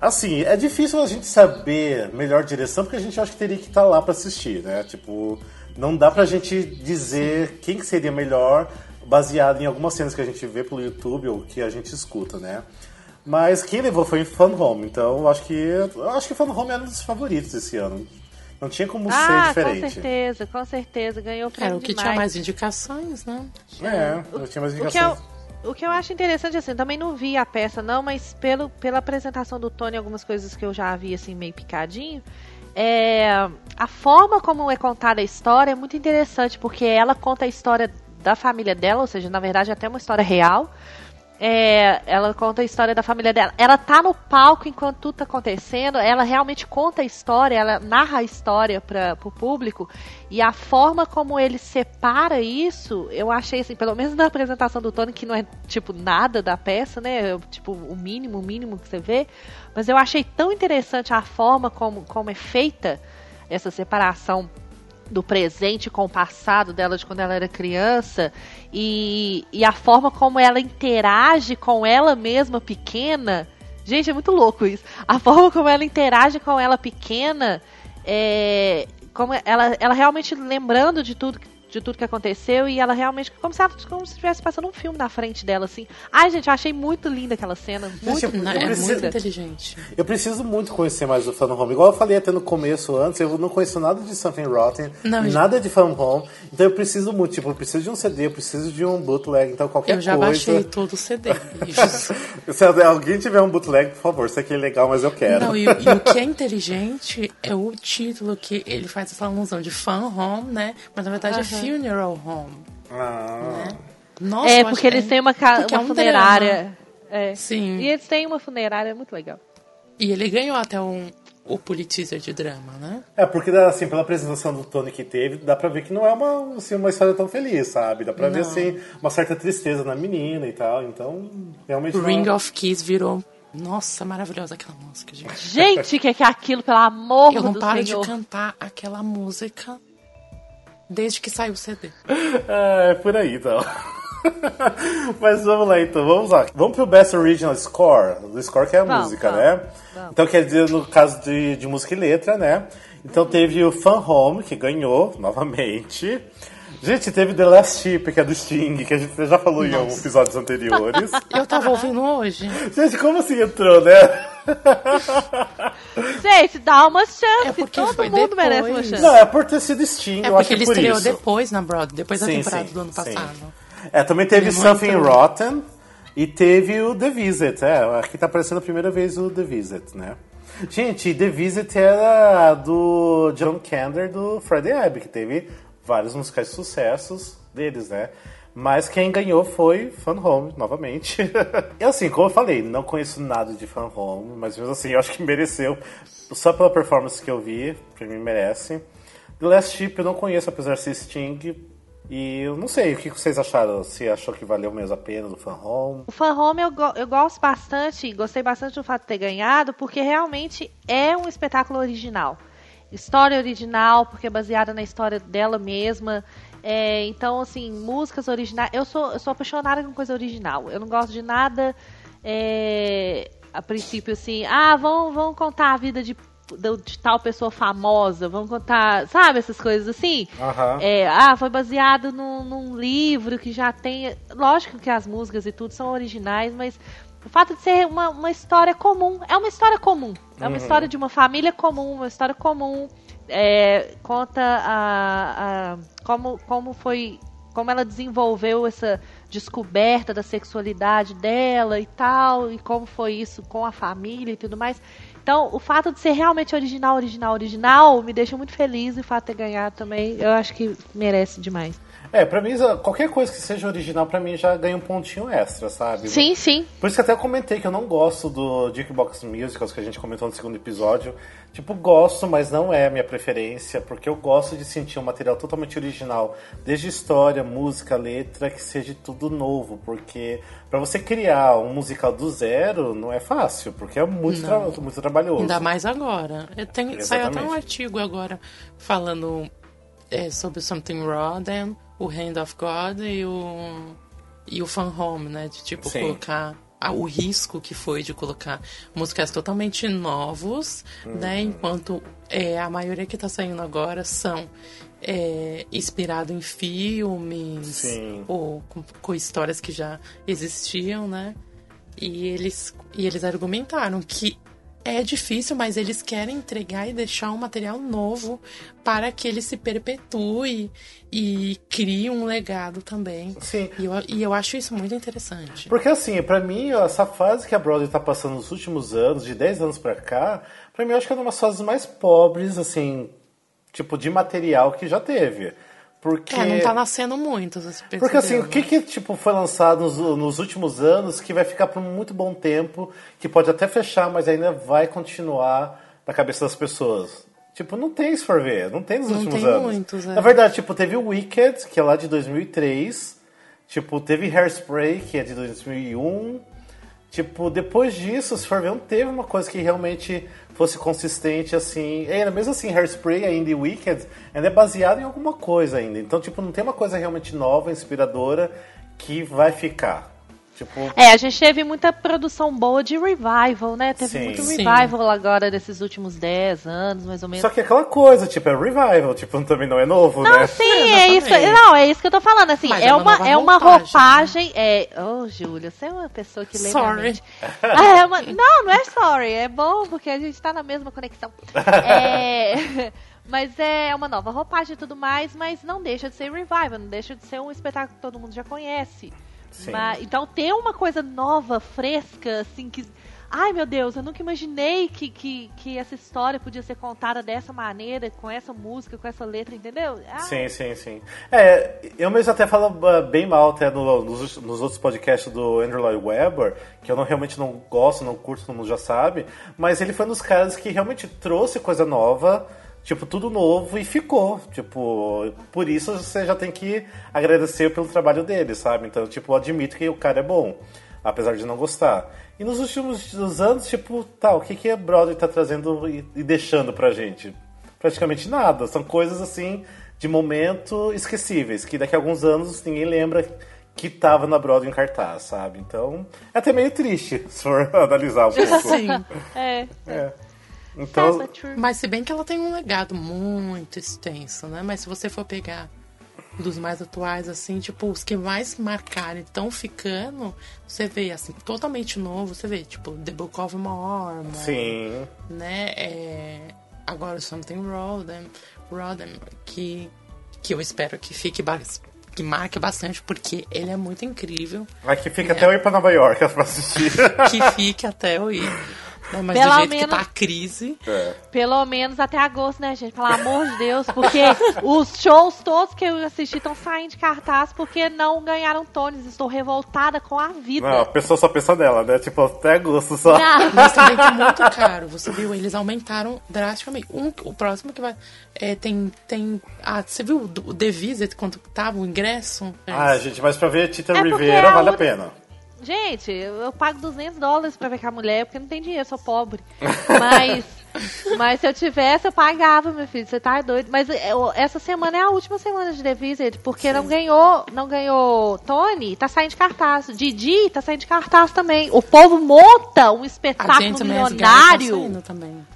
Assim, é difícil a gente saber melhor direção, porque a gente acha que teria que estar lá pra assistir, né? Tipo, não dá pra gente dizer quem que seria melhor baseado em algumas cenas que a gente vê pelo YouTube ou que a gente escuta, né? Mas quem levou foi Fun Home, então eu acho que acho que Fun Home era um dos favoritos esse ano. Não tinha como ser Ah, diferente. com certeza, com certeza. Ganhou prêmio Era o que demais. tinha mais indicações, né? É, eu tinha mais O que, indicações. eu, o que eu acho interessante, assim, também não vi a peça, não, mas pelo, pela apresentação do Tony, algumas coisas que eu já vi, assim, meio picadinho, é, a forma como é contada a história é muito interessante, porque ela conta a história da família dela, ou seja, na verdade, até uma história real. É, ela conta a história da família dela. Ela tá no palco enquanto tudo tá acontecendo. Ela realmente conta a história, ela narra a história para o público. E a forma como ele separa isso, eu achei assim, pelo menos na apresentação do Tony, que não é tipo nada da peça, né? Tipo, o mínimo, o mínimo que você vê. Mas eu achei tão interessante a forma como, como é feita essa separação do presente com o passado dela de quando ela era criança e, e a forma como ela interage com ela mesma pequena. Gente, é muito louco isso. A forma como ela interage com ela pequena, é, como ela, ela realmente lembrando de tudo de tudo que aconteceu e ela realmente como se ela como se estivesse passando um filme na frente dela assim. Ai, gente, eu achei muito linda aquela cena, muito, eu- Não, eu é preciso- muito inteligente. Eu preciso muito conhecer mais do Fun Home. Igual eu falei até no começo antes, eu não conheço nada de Something Rotten, Não, nada de Fun Home. Então eu preciso muito, tipo, eu preciso de um CD, eu preciso de um bootleg, então qualquer Eu já coisa. baixei todo o CD. Se alguém tiver um bootleg, por favor, isso aqui é legal, mas eu quero. Não, e, e o que é inteligente é o título que ele faz essa alusão de fan home, né? Mas na verdade é funeral home. Ah, Nossa, É, eu porque acho- eles têm uma, ca- porque é uma um funerária. É. drama. Sim. E eles têm uma funerária é muito legal. E ele ganhou até um, o Pulitzer de drama, né? É, porque assim, pela apresentação do Tony que teve, dá pra ver que não é uma, assim, uma história tão feliz, sabe? Dá pra ver Não. assim, uma certa tristeza na menina e tal. Então, realmente. não- Ring of Keys virou. Nossa, maravilhosa aquela música, gente. Gente, que que é aquilo, pelo amor Eu não do paro Senhor. de cantar aquela música desde que saiu o CD. É, é por aí então. Mas vamos lá então, vamos lá. Vamos pro Best Original Score. Do score que é a Vamos, música, vamos, né? vamos. Então quer dizer, no caso de, de música e letra, né? Então teve o Fun Home, que ganhou novamente. Gente, teve The Last Ship, que é do Sting, que a gente já falou em Nossa. episódios anteriores. Eu tava ouvindo hoje. gente, como assim entrou, né? Gente, dá uma chance. É porque Todo mundo merece uma depois. chance. Não, é por ter sido Sting, É eu acho porque que ele por estreou isso. depois na Broadway, depois da Sim, temporada sim, do ano sim. passado. É, também teve Ele Something. Rotten e teve o The Visit. É, aqui tá aparecendo a primeira vez o The Visit, né? Gente, The Visit era do John Kander do Friday Abby, que teve vários musicais de sucessos deles, né? Mas quem ganhou foi Fun Home, novamente. e assim, como eu falei, não conheço nada de Fun Home, mas mesmo assim, eu acho que mereceu. Só pela performance que eu vi, pra mim merece. The Last Ship eu não conheço, apesar de ser Sting. E eu não sei, o que vocês acharam? Se achou que valeu mesmo a pena do Fan Home? O Fan Home eu, go- eu gosto bastante, gostei bastante do fato de ter ganhado, porque realmente é um espetáculo original. História original, porque é baseada na história dela mesma. É, então, assim, músicas originais. Eu sou, eu sou apaixonada com coisa original. Eu não gosto de nada é, a princípio assim, ah, vão, vão contar a vida de, de, de tal pessoa famosa, vão contar, sabe, essas coisas assim. Aham. É, ah, foi baseado num, num livro que já tem. Lógico que as músicas e tudo são originais, mas o fato de ser uma, uma história comum. É uma história comum. É uma história de uma família comum, uma história comum. É, conta a, a- como, como foi. Como ela desenvolveu essa descoberta da sexualidade dela e tal, e como foi isso com a família e tudo mais. Então, o fato de ser realmente original, original, original, me deixa muito feliz e o fato de ter ganhado também, eu acho que merece demais. É, pra mim, qualquer coisa que seja original, pra mim já ganha um pontinho extra, sabe? Sim, sim. Por isso que até eu comentei que eu não gosto do Jukebox Musicals que a gente comentou no segundo episódio. Tipo, gosto, mas não é a minha preferência, porque eu gosto de sentir um material totalmente original, desde história, música, letra, que seja tudo novo, porque pra você criar um musical do zero não é fácil, porque é muito, tra muito trabalhoso. Ainda mais agora. Eu tenho, saiu até um artigo agora falando é, sobre Something Rotten, o Hand of God e o, e o Fan Home, né? De tipo, Sim. colocar ah, o risco que foi de colocar músicas totalmente novos, né? Enquanto é, a maioria que tá saindo agora são é, inspirado em filmes Sim. ou com, com histórias que já existiam, né? E eles, e eles argumentaram que é difícil, mas eles querem entregar e deixar um material novo para que ele se perpetue e crie um legado também. Sim. E eu, e eu acho isso muito interessante. Porque assim, pra mim, essa fase que a Broadway tá passando nos últimos anos, de 10 anos pra cá, pra mim eu acho que é uma das fases mais pobres, assim, tipo, de material que já teve. Porque... É, não tá nascendo muito, percebeu, Porque assim, o né? que, que tipo, foi lançado nos, nos últimos anos que vai ficar por muito bom tempo, que pode até fechar, mas ainda vai continuar na cabeça das pessoas? Tipo, não tem se for ver, não tem nos Não últimos tem anos. muitos, é. Na verdade, tipo, teve o Wicked, que é lá de 2003, tipo, teve Hairspray, que é de 2001. Tipo, depois disso, se for ver, não teve uma coisa que realmente fosse consistente, assim. Ainda mesmo assim, Hairspray ainda e Wicked ainda é baseado em alguma coisa ainda. Então, tipo, não tem uma coisa realmente nova, inspiradora, que vai ficar. Tipo, É, a gente teve muita produção boa de revival, né? Teve Sim. muito Sim. revival agora desses últimos 10 anos, mais ou menos. só que é aquela coisa, tipo, é revival, tipo, também não é novo, Não, né? sim, é isso. Exatamente. Não, é isso que eu tô falando. Assim, Mas é, é uma é uma roupagem, roupagem. É. Oh, Júlia, você é uma pessoa que minha Sorry. Ah, é uma- Não, não é sorry. É bom porque a gente tá na mesma conexão. É. Mas é uma nova roupagem e tudo mais, mas não deixa de ser revival, não deixa de ser um espetáculo que todo mundo já conhece. Mas- então ter uma coisa nova, fresca, assim, que. Ai meu Deus, eu nunca imaginei que, que, que essa história podia ser contada dessa maneira, com essa música, com essa letra, entendeu? Ah, Sim, sim, sim. É, eu mesmo até falo uh, bem mal até no- nos, nos outros podcasts do Andrew Lloyd Webber, que eu não, realmente não gosto, não curto, todo mundo já sabe, mas ele foi um dos caras que realmente trouxe coisa nova, tipo, tudo novo e ficou. Tipo, por isso você já tem que agradecer pelo trabalho dele, sabe? Então, tipo, eu admito que o cara é bom, apesar de não gostar. E nos últimos anos, tipo, tá, o que, que a Broadway tá trazendo e, e deixando pra gente? praticamente nada. São coisas assim de momento esquecíveis, que daqui a alguns anos ninguém lembra que tava na Broadway em cartaz, sabe? Então, é até meio triste, se for analisar um pouco. Sim. É. É. Então. Mas se bem que ela tem um legado muito extenso, né? Mas se você for pegar dos mais atuais, assim, tipo, os que mais marcaram e estão ficando, você vê, assim, totalmente novo, você vê, tipo, The Book of Mormon, sim. né? É, agora Something Rodham, Rodham que, que eu espero que fique que marque bastante, porque ele é muito incrível, Aqui fica até eu ir pra Nova York pra assistir. que fique até eu ir. Mas Pelo do jeito menos- que tá a crise, Pelo menos até agosto, né, gente? Pelo amor de Deus, porque os shows todos que eu assisti estão saindo de cartaz porque não ganharam Tones. Estou revoltada com a vida. Não, a pessoa só pensa nela, né? Tipo, até agosto só. Não. Mas também tá muito caro, você viu? Eles aumentaram drasticamente. Um, o próximo que vai. é, tem. tem ah, você viu o The Visit, quanto tava o ingresso? Ah, gente, mas pra ver Tita É Rivera a vale a outra- pena. Gente, eu, pago 200 dólares pra ver com a mulher, porque não tem dinheiro, sou pobre. Mas, mas se eu tivesse, eu pagava, meu filho. Você tá doido. Mas eu- essa semana é a última semana de The Visit, porque não ganhou, não ganhou Tony, tá saindo de cartaz. Didi tá saindo de cartaz também. O povo monta um espetáculo Guide milionário tá também.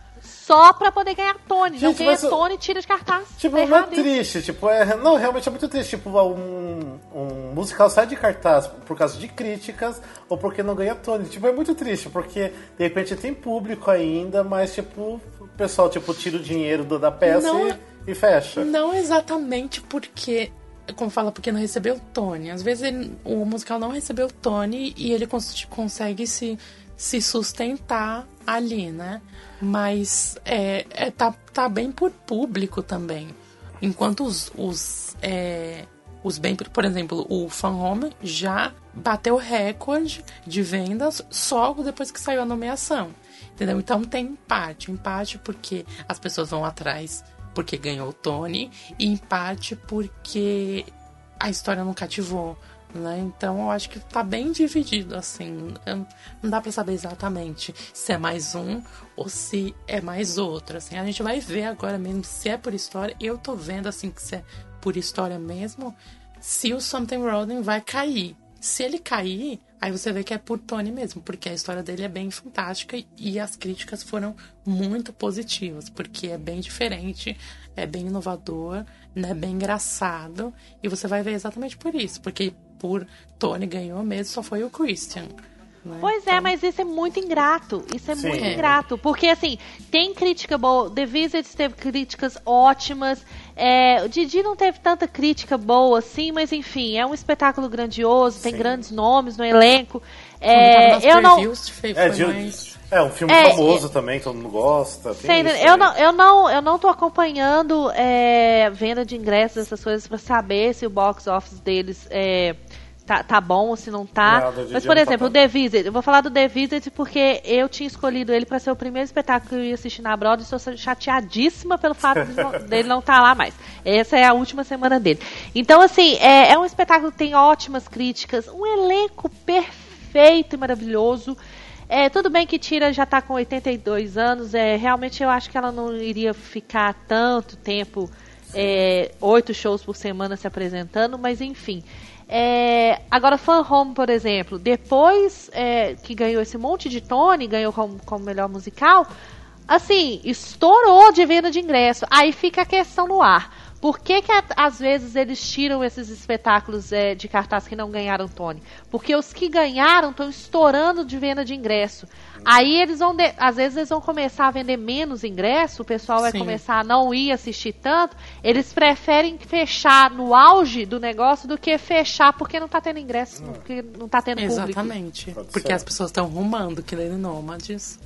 Só pra poder ganhar Tony. não Gente, ganha mas Tony, tira de cartaz. Tipo, Tá não é triste, tipo, é, não, realmente é muito triste. Tipo, um, um musical sai de cartaz por causa de críticas ou porque não ganha Tony. Tipo, é muito triste, porque de repente tem público ainda, mas tipo, o pessoal tipo, tira o dinheiro do- da peça Não e, e fecha. Não exatamente porque. Como fala, porque não recebeu o Tony. Às vezes ele- o musical não recebeu o Tony e ele cons- consegue se, se sustentar ali, né? Mas é, é, tá, tá bem por público também. Enquanto os, os, é, os bem, por exemplo, o Fan Home já bateu recorde de vendas só depois que saiu a nomeação. Entendeu? Então tem empate. Empate porque as pessoas vão atrás porque ganhou o Tony e empate porque a história não cativou. Né? Então eu acho que tá bem dividido, assim. Não dá pra saber exatamente se é mais um ou se é mais outro. Assim. A gente vai ver agora mesmo se é por história. Eu tô vendo assim que se é por história mesmo. se o Something Rolling vai cair. Se ele cair, aí você vê que é por Tony mesmo, porque a história dele é bem fantástica e as críticas foram muito positivas, porque é bem diferente, é bem inovador, né, bem engraçado, e você vai ver exatamente por isso, porque por Tony ganhou mesmo só foi o Christian. né? Pois é, Então, mas isso é muito ingrato. Isso é Sim. muito É. ingrato. Porque, assim, tem crítica boa. The Visits teve críticas ótimas. É, o Didi não teve tanta crítica boa, assim, mas enfim, é um espetáculo grandioso, tem Sim. grandes nomes no elenco. É, eu não. É, mais... é um filme É, famoso também, todo mundo gosta. eu, não, eu, não, eu não tô acompanhando é, venda de ingressos, essas coisas, pra saber se o box office deles é, tá, tá bom ou se não tá. Não, Didi Mas, por não tá exemplo, o. The Visit, eu vou falar do The Visit porque eu tinha escolhido ele pra ser o primeiro espetáculo que eu ia assistir na Broadway e estou chateadíssima pelo fato de não- dele não estar lá mais. Essa é a última semana dele. Então, assim, é, é um espetáculo que tem ótimas críticas, um elenco perfeito e maravilhoso. É, tudo bem que Tira já está com 82 anos, é, realmente eu acho que ela não iria ficar tanto tempo, é, oito shows por semana se apresentando, mas enfim. É, agora, Fan Home, por exemplo, depois é, que ganhou esse monte de Tony, ganhou como, como melhor musical, assim, estourou de venda de ingresso. Aí fica a questão no ar. Por que, que às vezes eles tiram esses espetáculos é, de cartaz que não ganharam Tony? Porque os que ganharam estão estourando de venda de ingresso. Aí eles vão, de- às vezes eles vão começar a vender menos ingresso, o pessoal vai Sim. começar a não ir assistir tanto. Eles preferem fechar no auge do negócio do que fechar porque não tá tendo ingresso, porque não tá tendo público. Exatamente. Porque as pessoas estão rumando que nem Nômades.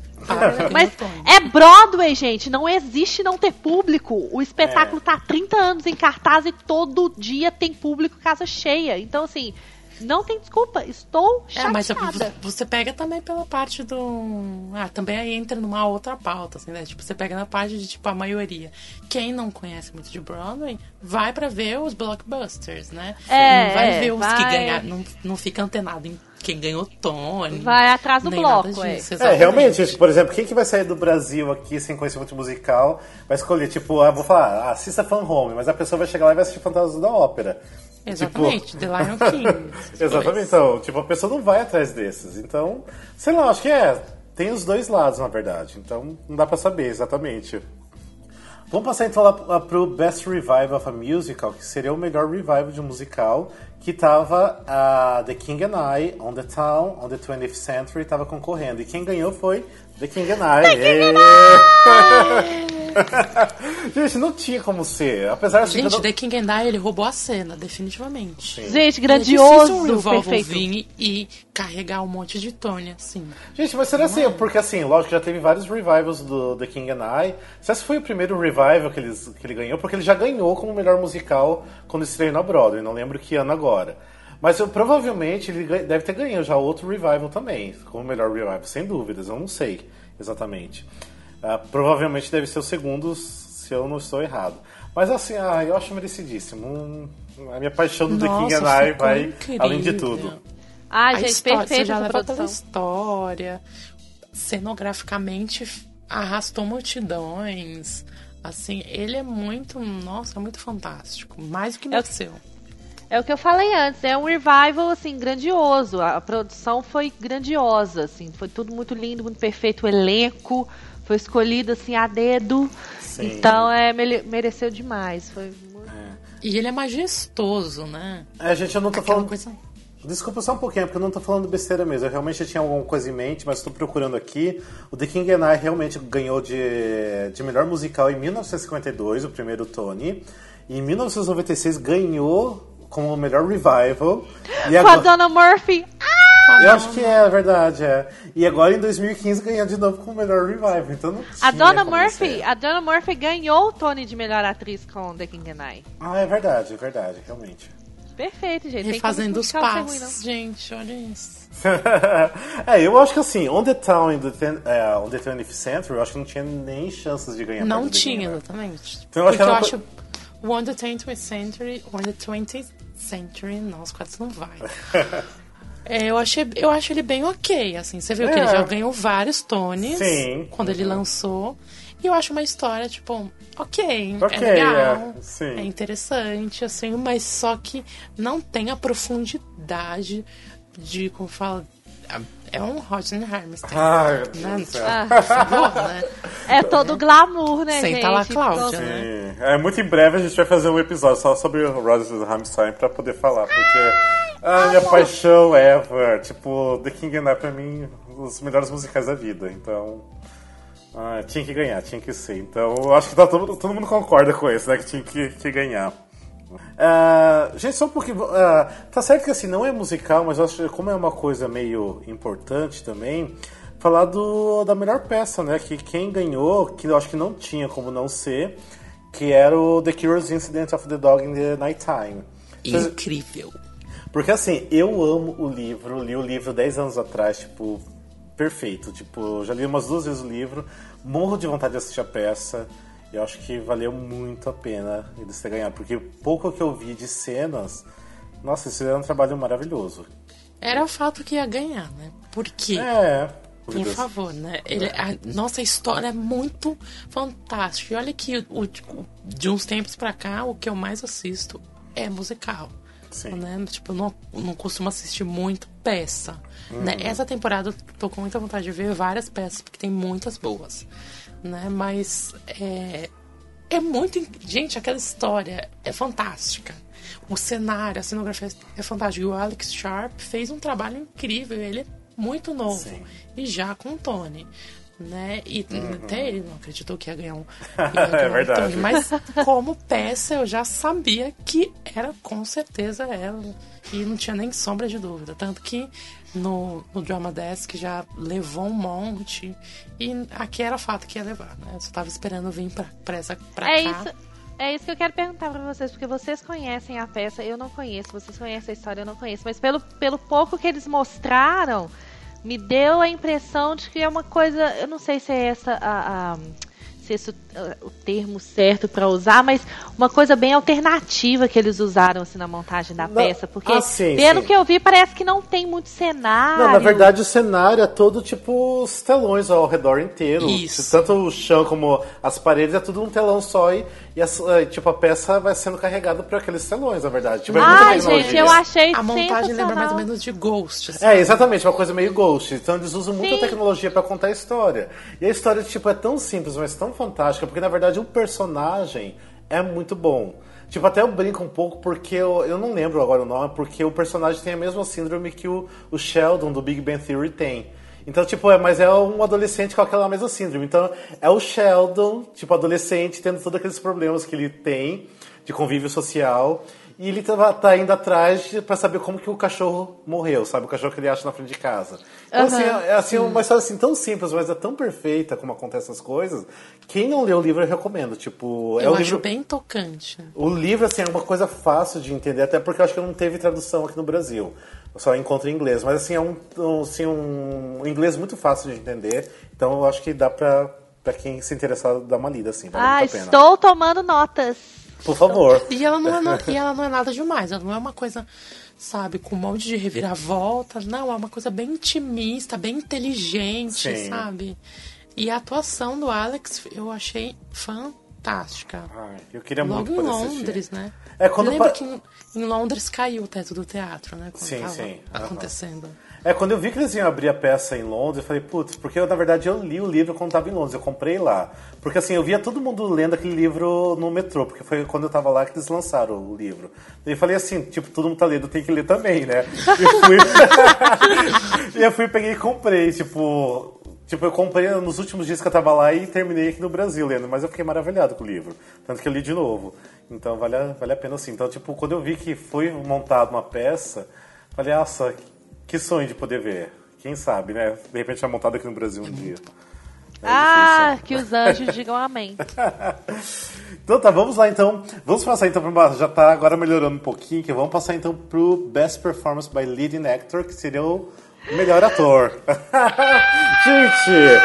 Mas é Broadway, gente. Não existe não ter público. O espetáculo tá há 30 anos em cartaz e todo dia tem público casa cheia. Então, assim, não tem desculpa. Estou É, mas chateada. você pega também pela parte do. Ah, também aí entra numa outra pauta, assim, né? Tipo, você pega na parte de, tipo, a maioria. Quem não conhece muito de Broadway, vai pra ver os blockbusters, né? É, não vai é, ver os vai. que ganharam. Não, não fica antenado em quem ganhou Tony. Vai atrás do nem bloco, nada é. disso, É, exatamente. realmente, por exemplo, quem que vai sair do Brasil aqui sem conhecer muito musical, vai escolher, tipo, ah, vou falar, ah, assista Fan Home, mas a pessoa vai chegar lá e vai assistir Fantasmas da Ópera. Exatamente, The Lion King. Exatamente, então, tipo, a pessoa não vai atrás desses. Então, sei lá, acho que é, tem os dois lados, na verdade. Então, não dá pra saber exatamente. Vamos passar então lá lá pro Best Revival of a Musical, que seria o melhor revival de um musical, que tava a The King and I, On the Town, On the 20th Century, tava concorrendo. E quem ganhou foi The King and I. Gente, não tinha como ser. Apesar assim, Gente, que eu The King and I, ele roubou a cena, definitivamente. Gente, É difícil um grandioso, revolver perfeito. vir e carregar um monte de Tony, assim. Gente, mas será assim? Porque assim, lógico, já teve vários revivals do The King and I. Se esse foi o primeiro revival que, eles, que ele ganhou, porque ele já ganhou como melhor musical quando estreou na Broadway, não lembro que ano agora. Mas eu, provavelmente ele deve ter ganho já outro revival também, como melhor revival, sem dúvidas, eu não sei exatamente. Ah, provavelmente deve ser o segundo, se eu não estou errado. Mas assim, ah, eu acho merecidíssimo. Hum, a minha paixão do The King Nossa, and I vai incrível. além de tudo. Ai, a gente, história, você perfeita já leva pela produção. história, cenograficamente arrastou multidões. Assim, ele é muito, nossa, muito fantástico. Mais do que mereceu. É o que eu falei antes, é um revival assim grandioso. A, produção foi grandiosa, assim, foi tudo muito lindo, muito perfeito, o elenco foi escolhido assim a dedo. Sim. Então é mere- mereceu demais. Foi muito... E ele é majestoso, né? É, gente, eu não tô Aquela falando. coisa. Desculpa só um pouquinho, porque eu não tô falando besteira mesmo. Eu realmente tinha alguma coisa em mente, mas estou procurando aqui. O The King and I realmente ganhou de, de melhor musical em 1952, o primeiro Tony. E em 1996 ganhou como o melhor revival. E Com a Donna Murphy. eu acho que é verdade, é. E agora em 2015 ganhou de novo como o melhor revival. Então não A tinha Donna Murphy, ser. a Donna Murphy ganhou o Tony de melhor atriz com The King and I. Ah, é verdade, é verdade, realmente. Perfeito, gente. Tem Refazendo como os passos, gente, olha isso. é, eu acho que assim, On the Town ten, é, On the 20th Century, eu acho que não tinha nem chances de ganhar. Não do tinha, exatamente. Então, eu acho Porque que eu acho o On the 20th Century, On the 20th Century, nossa, quase não vai. É, eu, achei, eu acho ele bem ok, assim. Você viu que É. ele já ganhou vários Tonys Sim. quando ele lançou. E eu acho uma história, tipo, ok, Ok, é legal, é, é interessante, assim, mas só que não tem a profundidade de, como fala, é um Rodney. Ai, meu né? Deus do céu. Ah, né? é todo glamour, né, Senta gente? lá, Cláudia, Todo- né? Sim. É, muito em breve a gente vai fazer um episódio só sobre o Rodgers Hammerstein pra poder falar, porque a minha paixão ever, tipo, The King and I pra mim, os melhores musicais da vida, então... ah, tinha que ganhar, tinha que ser. Então, eu acho que tá todo, todo mundo concorda com isso, né? Que tinha que, que ganhar. Ah, gente, só um pouquinho. ah, tá certo que assim, não é musical, mas eu acho que como é uma coisa meio importante também, falar do, da melhor peça, né? Que quem ganhou, que eu acho que não tinha como não ser, que era o The Curious Incident of the Dog in the Nighttime. Incrível. porque assim, eu amo o livro, li o livro 10 anos atrás, tipo, perfeito. Tipo, já li umas duas vezes o livro, morro de vontade de assistir a peça. Eu acho que valeu muito a pena eles terem ganhado, porque pouco que eu vi de cenas, nossa, eles fizeram um trabalho maravilhoso. Era o fato que ia ganhar, né? Porque, É. por favor, né? Ele, a nossa história é muito fantástica. E olha que o- de uns tempos pra cá, o que eu mais assisto é musical. Sim. Né? Tipo, eu não, não costumo assistir muito peça. Né? Essa temporada eu tô com muita vontade de ver várias peças, porque tem muitas boas. Né? Mas é, é muito. Gente, aquela história é fantástica. O cenário, a cenografia é fantástica. E o Alex Sharp fez um trabalho incrível. Ele é muito novo. Sim. E já com o Tony. Né? E até ele não acreditou que ia ganhar um. É ia ganhar um verdade. Tony. Mas como peça, eu já sabia que era com certeza ela. E não tinha nem sombra de dúvida. Tanto que no, no Drama Desk já levou um monte. E aqui era fato que ia levar, né? Eu só tava esperando vir pra, pra, essa, pra É cá. isso, é isso que eu quero perguntar pra vocês, porque vocês conhecem a peça, eu não conheço, vocês conhecem a história, eu não conheço, mas pelo, pelo pouco que eles mostraram, me deu a impressão de que é uma coisa, eu não sei se é essa a, a- se esse é o termo certo pra usar, mas uma coisa bem alternativa que eles usaram assim, na montagem da Não, peça, porque ah, sim, pelo sim. que eu vi parece que não tem muito cenário. Não, na verdade o cenário é todo tipo os telões ao redor inteiro. Isso. Tanto o chão como as paredes é tudo um telão só e, e eh, tipo, a peça vai sendo carregada por aqueles telões, na verdade. Tipo, é muita tecnologia. gente, eu achei A montagem lembra mais ou menos de Ghost. assim. É, exatamente, uma coisa meio ghost. Então eles usam muita Sim. tecnologia pra contar a história. E a história, tipo, é tão simples, mas tão fantástica, porque na verdade o personagem é muito bom. Tipo, até eu brinco um pouco porque eu, eu não lembro agora o nome, porque o personagem tem a mesma síndrome que o, o Sheldon do Big Bang Theory tem. Então, tipo, é, mas é um adolescente com aquela mesma síndrome. Então, é o Sheldon, tipo, adolescente, tendo todos aqueles problemas que ele tem de convívio social. E ele tá, tá indo atrás pra saber como que o cachorro morreu, sabe? O cachorro que ele acha na frente de casa. Então, assim, é, é, assim, uma história assim, tão simples, mas é tão perfeita como acontecem essas coisas. Quem não leu o livro, eu recomendo. Tipo, é Eu o acho livro... bem tocante. O livro, assim, é uma coisa fácil de entender, até porque eu acho que não teve tradução aqui no Brasil. Eu só encontro em inglês. Mas, assim, é um, um, assim, um inglês muito fácil de entender. Então, eu acho que dá pra, pra quem se interessar dar uma lida, assim. Vale Ah, muito a pena. estou tomando notas. Por favor. E ela, não é, e ela não é nada demais. Ela não é uma coisa, sabe, com um monte de reviravolta. Não, é uma coisa bem intimista, bem inteligente, Sim. sabe? E a atuação do Alex eu achei fantástica. Ai, eu queria Logo muito em poder Londres, assistir. né? É, quando Lembra pa- que em, em Londres caiu o teto do teatro, né? Quando Sim, sim. Acontecendo. É, quando eu vi que eles iam abrir a peça em Londres, eu falei, putz, porque eu, na verdade, eu li o livro quando tava em Londres, eu comprei lá. Porque assim, eu via todo mundo lendo aquele livro no metrô, porque foi quando eu tava lá que eles lançaram o livro. E eu falei assim, tipo, todo mundo tá lendo, tem que ler também, né? E fui. e eu fui, peguei e comprei, tipo. Tipo, eu comprei nos últimos dias que eu tava lá e terminei aqui no Brasil lendo, mas eu fiquei maravilhado com o livro. Tanto que eu li de novo. Então vale a, vale a pena sim. Então, tipo, quando eu vi que foi montada uma peça, falei, nossa, que sonho de poder ver. Quem sabe, né? De repente é montada aqui no Brasil um dia. É ah, difícil. que os anjos digam amém. Então tá, vamos lá então. Vamos passar então para já tá agora melhorando um pouquinho, que vamos passar então pro Best Performance by Leading Actor, que seria o melhor ator. gente!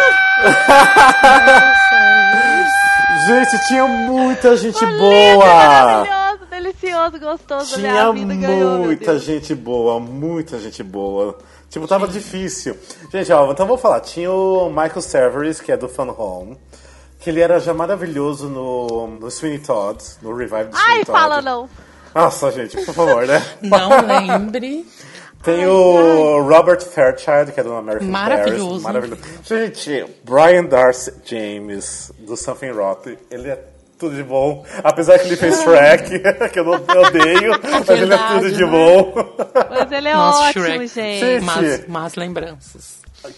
gente, tinha muita gente Lindo, boa! maravilhoso, delicioso, gostoso. Tinha ganhou, muita Deus. gente boa, muita gente boa. Tipo, tava difícil. Gente, ó, então vou falar. Tinha o Michael Severus, que é do Fun Home. Que ele era já maravilhoso no, no Sweeney Todd, no Revive do Sweeney Ai, Todd. fala não. Nossa, gente, por favor, né? Não lembre. Tem o Robert Fairchild, que é do American Maravilhoso. Paris. Maravilhoso. Gente, Brian Darcy James, do Something Rotten, ele é tudo de bom. Apesar que ele fez Shrek, que eu não eu odeio, mas ele é tudo Verdade, de né? bom. Mas ele é Nossa, ótimo, Shrek. gente. Mas, mas lembranças.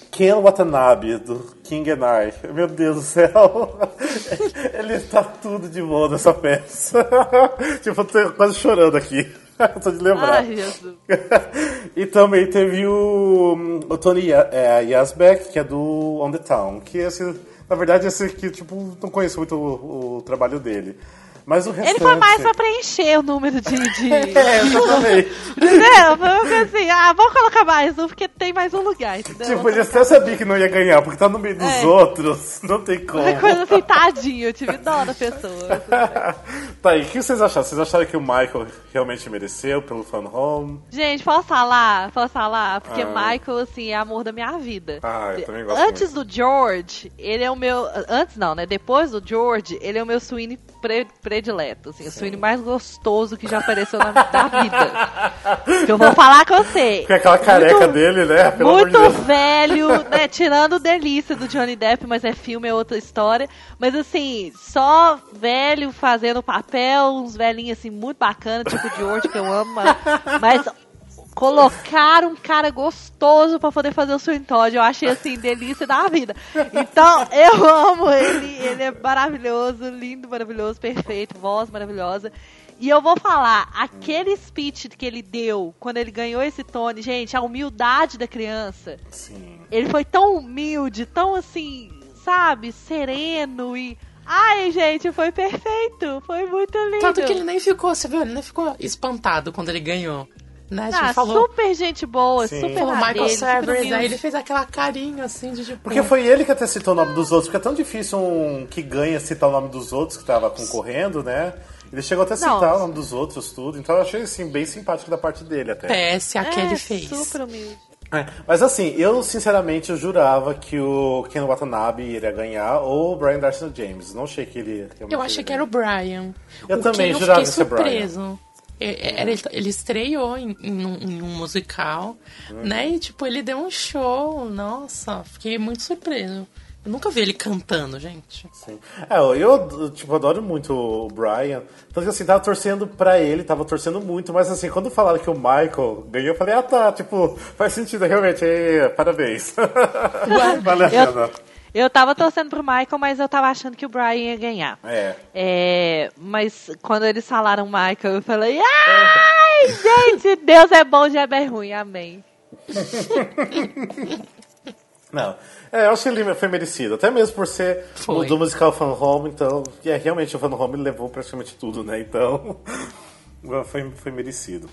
Ken Watanabe, do King and I. Meu Deus do céu. Ele tá tudo de bom nessa peça. tipo, eu tô quase chorando aqui. Tô de lembrar. Ai, Jesus. e também teve o, o Tony Ya- é, Yazbek, que é do On The Town. Que esse, na verdade, esse aqui, tipo, não conheço muito o, o trabalho dele. Mas o restante... Ele foi mais pra preencher o número de. de... É, exatamente. Entendeu? Foi assim, ah, vamos colocar mais um, porque tem mais um lugar, entendeu? tipo, ele até sabia que não ia ganhar, porque tá no meio dos É. outros. Não tem como. Uma coisa assim, tadinho, eu tive dó da pessoa. tá aí, o que vocês acharam? Vocês acharam que o Michael realmente mereceu pelo Fun Home? Gente, posso falar? Posso falar? Porque Ah. Michael, assim, é amor da minha vida. Ah, eu também gosto Antes muito. do George, ele é o meu. Antes não, né? Depois do George, ele é o meu Sweeney pre- predileto. Assim, o Sweeney mais gostoso que já apareceu na da vida. Que eu vou falar com você. Com aquela careca Muito- dele, né? Pelo de Muito Deus. velho, né? Tirando delícia do Johnny Depp, mas é filme, é outra história. Mas assim, só velho fazendo papel, uns velhinhos assim, muito bacana, tipo o George, que eu amo, mas, mas colocar um cara gostoso pra poder fazer o Swing Todd, eu achei assim, delícia da vida. Então, eu amo ele, ele é maravilhoso, lindo, maravilhoso, perfeito, voz maravilhosa. E eu vou falar, aquele speech que ele deu quando ele ganhou esse Tony, gente, a humildade da criança. Sim. Ele foi tão humilde, tão assim, sabe, sereno e. Ai, gente, foi perfeito. Foi muito lindo. Tanto que ele nem ficou, você viu, ele nem ficou espantado quando ele ganhou. Né? Ah, falou, super gente boa, Sim. super falou na Michael dele, humilde. aí ele fez aquela carinha assim de tipo. Porque foi ele que até citou o nome dos outros, porque é tão difícil um que ganha citar o nome dos outros que tava concorrendo, né? Ele chegou até a citar Não. o nome dos outros, tudo. Então eu achei, assim, bem simpático da parte dele até. PS a que é, ele fez. super humilde. É, Mas assim, eu sinceramente eu jurava que o Ken Watanabe iria ganhar ou o Brian Darcy James. Não achei que ele Eu achei que era o Brian. Eu o também que eu jurava que ia ser Brian. É, é, Ele, ele estreou em, em um, em um musical, Uhum. né? E tipo, ele deu um show. Nossa, fiquei muito surpreso. Eu nunca vi ele cantando, gente. Sim. É, eu, tipo, adoro muito o Brian. Tanto que assim, tava torcendo pra ele, tava torcendo muito, mas assim, quando falaram que o Michael ganhou, eu falei, ah tá, tipo, faz sentido, realmente, aí, parabéns. Valeu a pena. Eu, tava torcendo pro Michael, mas eu tava achando que o Brian ia ganhar. É. É, mas quando eles falaram Michael, eu falei, ai, gente, Deus é bom, já é ruim, amém. Não. É, eu acho que ele foi merecido, até mesmo por ser Foi. o do musical Fan Home, então, é, realmente o Fan Home levou praticamente tudo, né? Então, foi, foi merecido.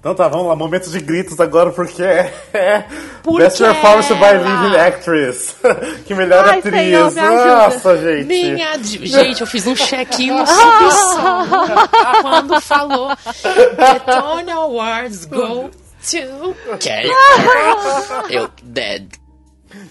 Então tá, vamos lá, momentos de gritos agora, porque é, é Porque Best Performance by Living Actress. que melhor Ai, atriz. Senhor. Nossa, gente. Minha. Gente, eu fiz um check-in no subsolo quando falou The Tony Awards go to Kelly. Eu dead.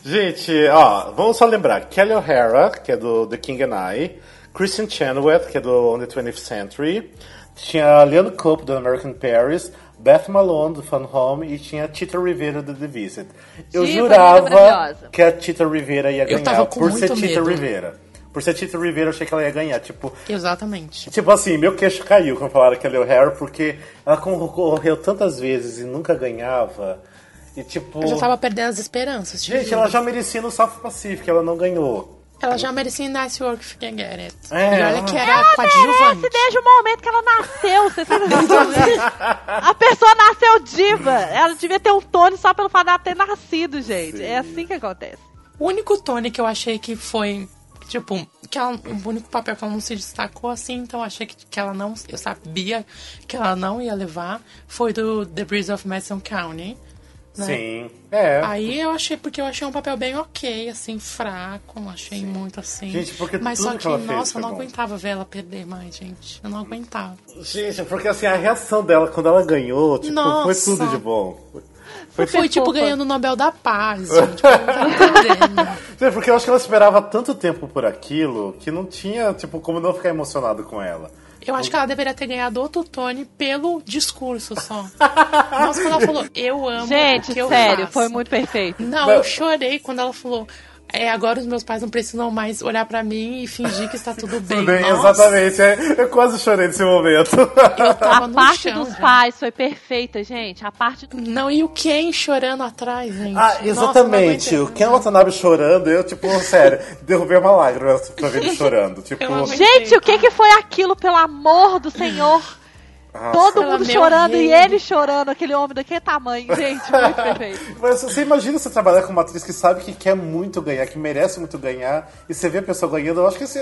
Gente, ó, vamos só lembrar. Kelly O'Hara, que é do The King and I. Christian Chenoweth, que é do On the 20th Century. Tinha Leon Cope, do American Paris. Beth Malone, do Fun Home. E tinha Tita Rivera, do The Visit. Eu Diva, jurava que a Tita Rivera ia ganhar. tava com por ser Tita medo. Rivera. Por ser Tita Rivera, eu achei que ela ia ganhar. Tipo, Exatamente. Tipo assim, meu queixo caiu quando falaram que ela é O'Hara, porque ela concorreu tantas vezes e nunca ganhava. E tipo. Eu já tava perdendo as esperanças. te Gente, juro. ela já merecia no South Pacific, ela não ganhou. Ela já merecia em Nice Work If You Can Get It. É. E olha que era Ela coadjuvante. merece desde o momento que ela nasceu, você tá entendendo? A pessoa nasceu diva. Ela devia ter um Tony só pelo fato dela ter nascido, gente. É assim que acontece. O único Tony que eu achei que foi, tipo, que ela, o único papel que ela não se destacou assim, então eu achei que, que ela não, eu sabia que ela não ia levar, foi do The Breeze of Madison County. Né? Sim. É. Aí eu achei, porque eu achei um papel bem ok, assim, fraco, não achei muito assim. Gente, porque Mas tudo só que que, nossa, foi eu não bom. aguentava ver ela perder mais, gente. Eu não aguentava. Gente, porque assim, a reação dela quando ela ganhou, tipo, Nossa. foi tudo de bom. Super Foi tipo fofa. ganhando o Nobel da Paz, gente. Sim, Porque eu acho que ela esperava tanto tempo por aquilo que não tinha, tipo, como não ficar emocionado com ela. Eu acho que ela deveria ter ganhado outro Tony pelo discurso só. Nossa, quando ela falou, eu amo Gente, o que eu sério, faço. foi muito perfeito. Não, eu chorei quando ela falou. É, agora os meus pais não precisam mais olhar pra mim e fingir que está tudo bem. Tudo bem, Nossa, exatamente. é, eu quase chorei nesse momento. Eu tava A no parte chão dos já. pais foi perfeita, gente. A parte do... Não, e o Ken chorando atrás, gente. Ah, Nossa, exatamente. aguentei. o Ken Watanabe chorando, eu, tipo, sério, derrubei uma lágrima pra ver ele chorando. Tipo. Gente, o que, que foi aquilo, pelo amor do Senhor? Todo Ela mundo meu chorando e ele chorando, aquele homem daquele tamanho, gente, muito perfeito. Mas você imagina você trabalhar com uma atriz que sabe que quer muito ganhar, que merece muito ganhar, e você vê a pessoa ganhando, eu acho que esse,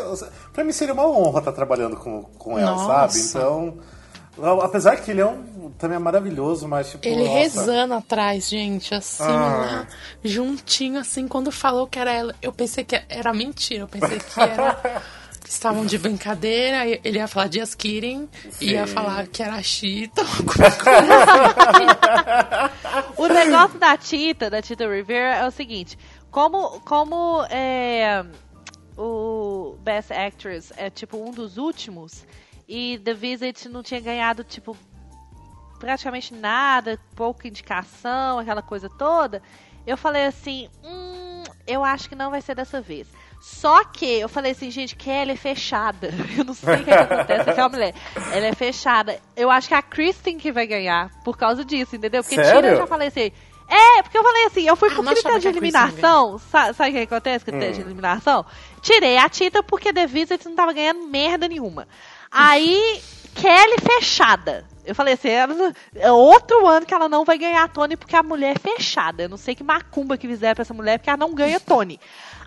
pra mim seria uma honra estar trabalhando com, com ela, Nossa. sabe? Então, apesar que ele é um, também é maravilhoso, mas tipo, Ele nossa. rezando atrás, gente, assim, Ah. lá, juntinho, assim, quando falou que era ela, eu pensei que era mentira, eu pensei que era. Estavam de brincadeira, ele ia falar de Askirin, ia falar que era a Chita. O negócio da Tita, da Tita Rivera, é o seguinte: como, como é, o Best Actress é tipo um dos últimos, e The Visit não tinha ganhado, tipo, praticamente nada, pouca indicação, aquela coisa toda, eu falei assim, hum, eu acho que não vai ser dessa vez. Só que eu falei assim, gente, Kelly é fechada. Eu não sei o que, que acontece com aquela mulher. Ela é fechada. Eu acho que é a Kristen que vai ganhar por causa disso, entendeu? Porque Sério? tira, eu já falei assim. É, porque eu falei assim, eu fui Ah, achava critério de Kristen eliminação. Sa- Sabe o que acontece com o critério de Hum. eliminação? Tirei a Tita porque The Visit não tava ganhando merda nenhuma. Aí, Kelly fechada. Eu falei assim, ela- é outro ano que ela não vai ganhar a Tony porque a mulher é fechada. Eu não sei que macumba que fizeram pra essa mulher porque ela não ganha Tony.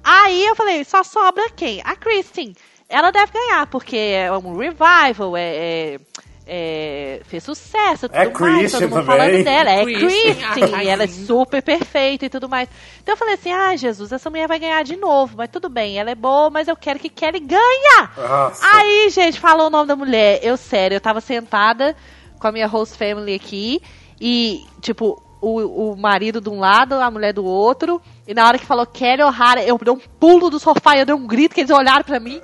Aí eu falei, só sobra quem? A Kristen. Ela deve ganhar, porque é um revival, é, é- é- fez sucesso, tudo É mais, Christian todo mundo também. falando dela. É Christian, e ela é super perfeita e tudo mais. Então eu falei assim, ah, Jesus, essa mulher vai ganhar de novo, mas tudo bem, ela é boa, mas eu quero que Kelly ganha! Nossa. Aí, gente, falou o nome da mulher. Eu, sério, eu tava sentada com a minha host family aqui e, tipo, o, o marido de um lado, a mulher do outro. E na hora que falou Kelly O'Hara, eu dei um pulo do sofá e eu dei um grito que eles olharam pra mim.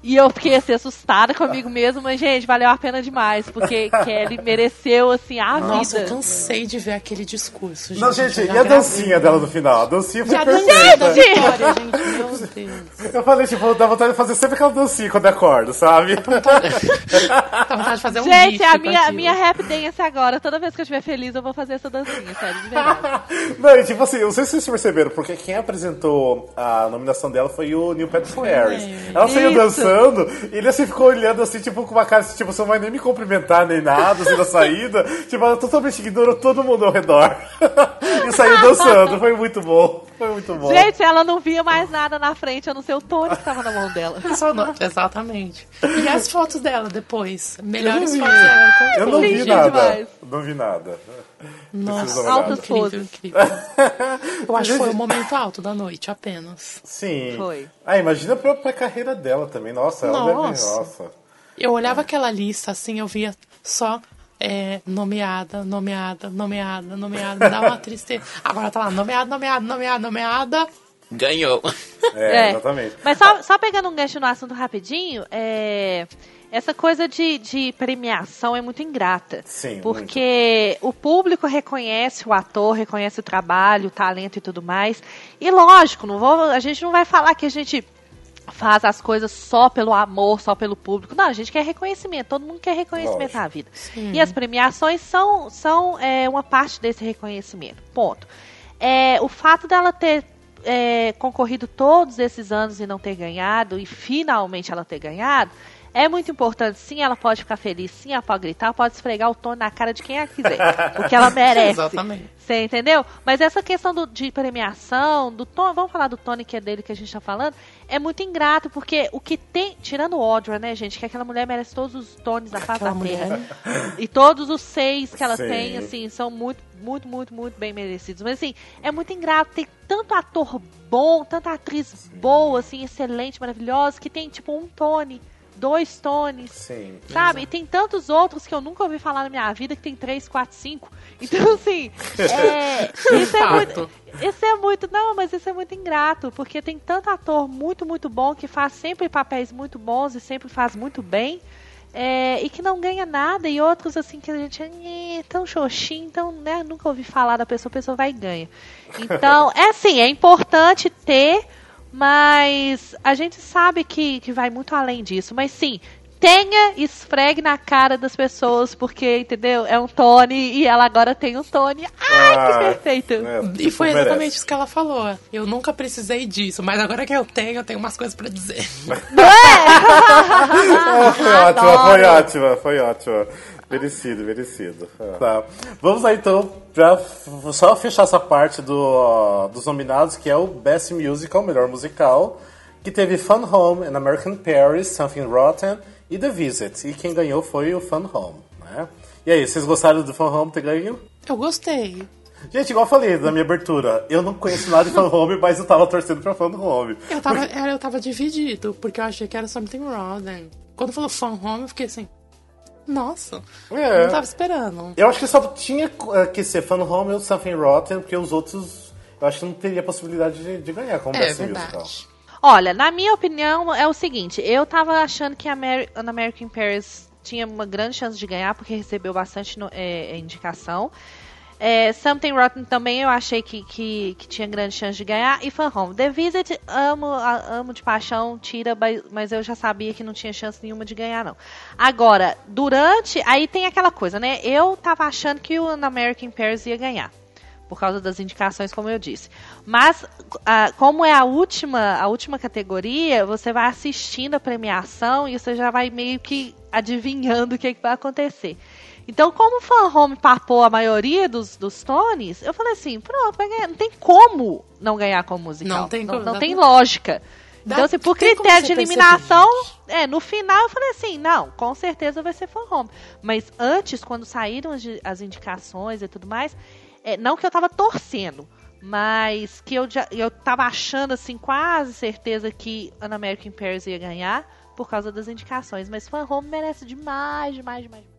E eu fiquei assim, assustada comigo mesmo, mas, gente, valeu a pena demais, porque Kelly mereceu, assim, a Nossa, eu vida. cansei de ver aquele discurso. Não, eu gente, e a gravei. dancinha dela no final? A dancinha foi E a dancinha perfeita. da Vitória, gente, meu Deus. Eu falei, tipo, dá vontade de fazer sempre aquela dancinha quando acordo, sabe? Dá vontade de fazer um Gente, a minha, minha rap dance agora, toda vez que eu estiver feliz, eu vou fazer essa dancinha, sério, de verdade. Não, e tipo assim, não sei se vocês perceberam, porque quem apresentou a nominação dela foi o Neil Patrick Harris. Ela saiu dançando e ele assim ficou olhando assim, tipo, com uma cara assim, tipo, você não vai nem me cumprimentar nem nada, assim, na saída. tipo, ela totalmente ignorou todo mundo ao redor. e saiu dançando, foi muito bom. Foi muito bom. Gente, ela não via mais nada na frente, a não ser o Tony que tava na mão dela. Só não- Exatamente. E as fotos dela depois? Melhores fotos dela. com Eu não vi nada. demais. Não vi nada. Nossa. Altas incrível. Eu acho que foi o momento alto da noite, apenas. Sim. Foi. Ah, imagina pra, pra carreira dela também. Nossa, ela deve. Nossa. Nossa. Eu olhava aquela lista assim, eu via só é, nomeada, nomeada, nomeada, nomeada, me dá uma tristeza. Agora tá lá, nomeada, nomeada, nomeada, nomeada. Ganhou. É, exatamente. Mas só, só pegando um gancho no assunto rapidinho, é, essa coisa de, de premiação é muito ingrata. Sim, Porque o público reconhece o ator, reconhece o trabalho, o talento e tudo mais. E lógico, não vou, a gente não vai falar que a gente faz as coisas só pelo amor, só pelo público. Não, a gente quer reconhecimento, todo mundo quer reconhimento Lógico. na vida. E as premiações são, são é, uma parte desse reconhecimento. Ponto. É, o fato dela ter é, concorrido todos esses anos e não ter ganhado, e finalmente ela ter ganhado, é muito importante. Sim, ela pode ficar feliz, sim, ela pode gritar, pode esfregar o Tony na cara de quem ela quiser. porque ela merece. Exatamente. Você entendeu? Mas essa questão do- de premiação, do Tony, vamos falar do Tony, que é dele que a gente tá falando, é muito ingrato, porque o que tem, tirando o Audra, né, gente, que aquela mulher merece todos os Tonys da face da terra. E todos os seis que ela Sim. tem, assim, são muito, muito, muito, muito bem merecidos. Mas, assim, é muito ingrato. Tem tanto ator bom, tanta atriz boa, assim, excelente, maravilhosa, que tem, tipo, um Tony dois Tonys. Sim. Sabe? E tem tantos outros que eu nunca ouvi falar na minha vida que tem três, quatro, cinco. Então, assim, é, isso é muito. Isso é muito. Não, mas isso é muito ingrato, porque tem tanto ator muito, muito bom que faz sempre papéis muito bons e sempre faz muito bem. é, e que não ganha nada, e outros assim que a gente é tão xoxinho, então, né, nunca ouvi falar da pessoa, a pessoa vai e ganha. Então, é assim, é importante ter, mas a gente sabe que, que vai muito além disso. Mas sim, tenha, esfregue na cara das pessoas, porque, entendeu? É um Tony e ela agora tem um Tony. Ai, Ah, que perfeito! é, E foi merece. exatamente isso que ela falou. Eu nunca precisei disso, mas agora que eu tenho, eu tenho umas coisas pra dizer. Ah, foi ótima, foi ótima, foi ótima. Merecido, merecido. Ah. Tá. Vamos lá então, pra só fechar essa parte do, dos nominados, que é o Best Musical, melhor musical, que teve Fun Home and American Paris, Something Rotten e The Visit. E quem ganhou foi o Fun Home, né? E aí, vocês gostaram do Fun Home ter ganho? Eu gostei. Gente, igual eu falei na minha abertura, eu não conheço nada de Fun Home, mas eu tava torcendo pra Fun Home. Eu tava, era- eu tava dividido, porque eu achei que era Something Rotten. Quando falou Fan Home, eu fiquei assim. Nossa, É. não tava esperando. Eu acho que só tinha eh, que ser Fun Home ou Something Rotten, porque os outros eu acho que não teria possibilidade de, de ganhar como É Best Musical. verdade. Olha, na minha opinião, é o seguinte: eu tava achando que a Ameri- An American Paris tinha uma grande chance de ganhar, porque recebeu bastante no- é, indicação. É, Something Rotten também eu achei que, que, que tinha grande chance de ganhar. E Fan Home. The Visit, amo, a- amo de paixão, tira, mas- eu já sabia que não tinha chance nenhuma de ganhar, não. Agora, durante. Aí tem aquela coisa, né? Eu tava achando que o An American Paris ia ganhar por causa das indicações, como eu disse. Mas, ah, como é a última, a última categoria, você vai assistindo a premiação e você já vai meio que adivinhando o que, que vai acontecer. Então, como o Fan Home papou a maioria dos, dos Tonys, eu falei assim, pronto, vai ganhar. Não tem como não ganhar como musical. Não tem não, como, não dá tem lógica. Dá- Então, assim, por critério de eliminação, é, no final eu falei assim, não, com certeza vai ser Fan Home. Mas antes, quando saíram as, as indicações e tudo mais, é, não que eu tava torcendo, mas que eu, já, eu tava achando, assim, quase certeza que An American Paris ia ganhar por causa das indicações. Mas Fan Home merece demais, demais, demais.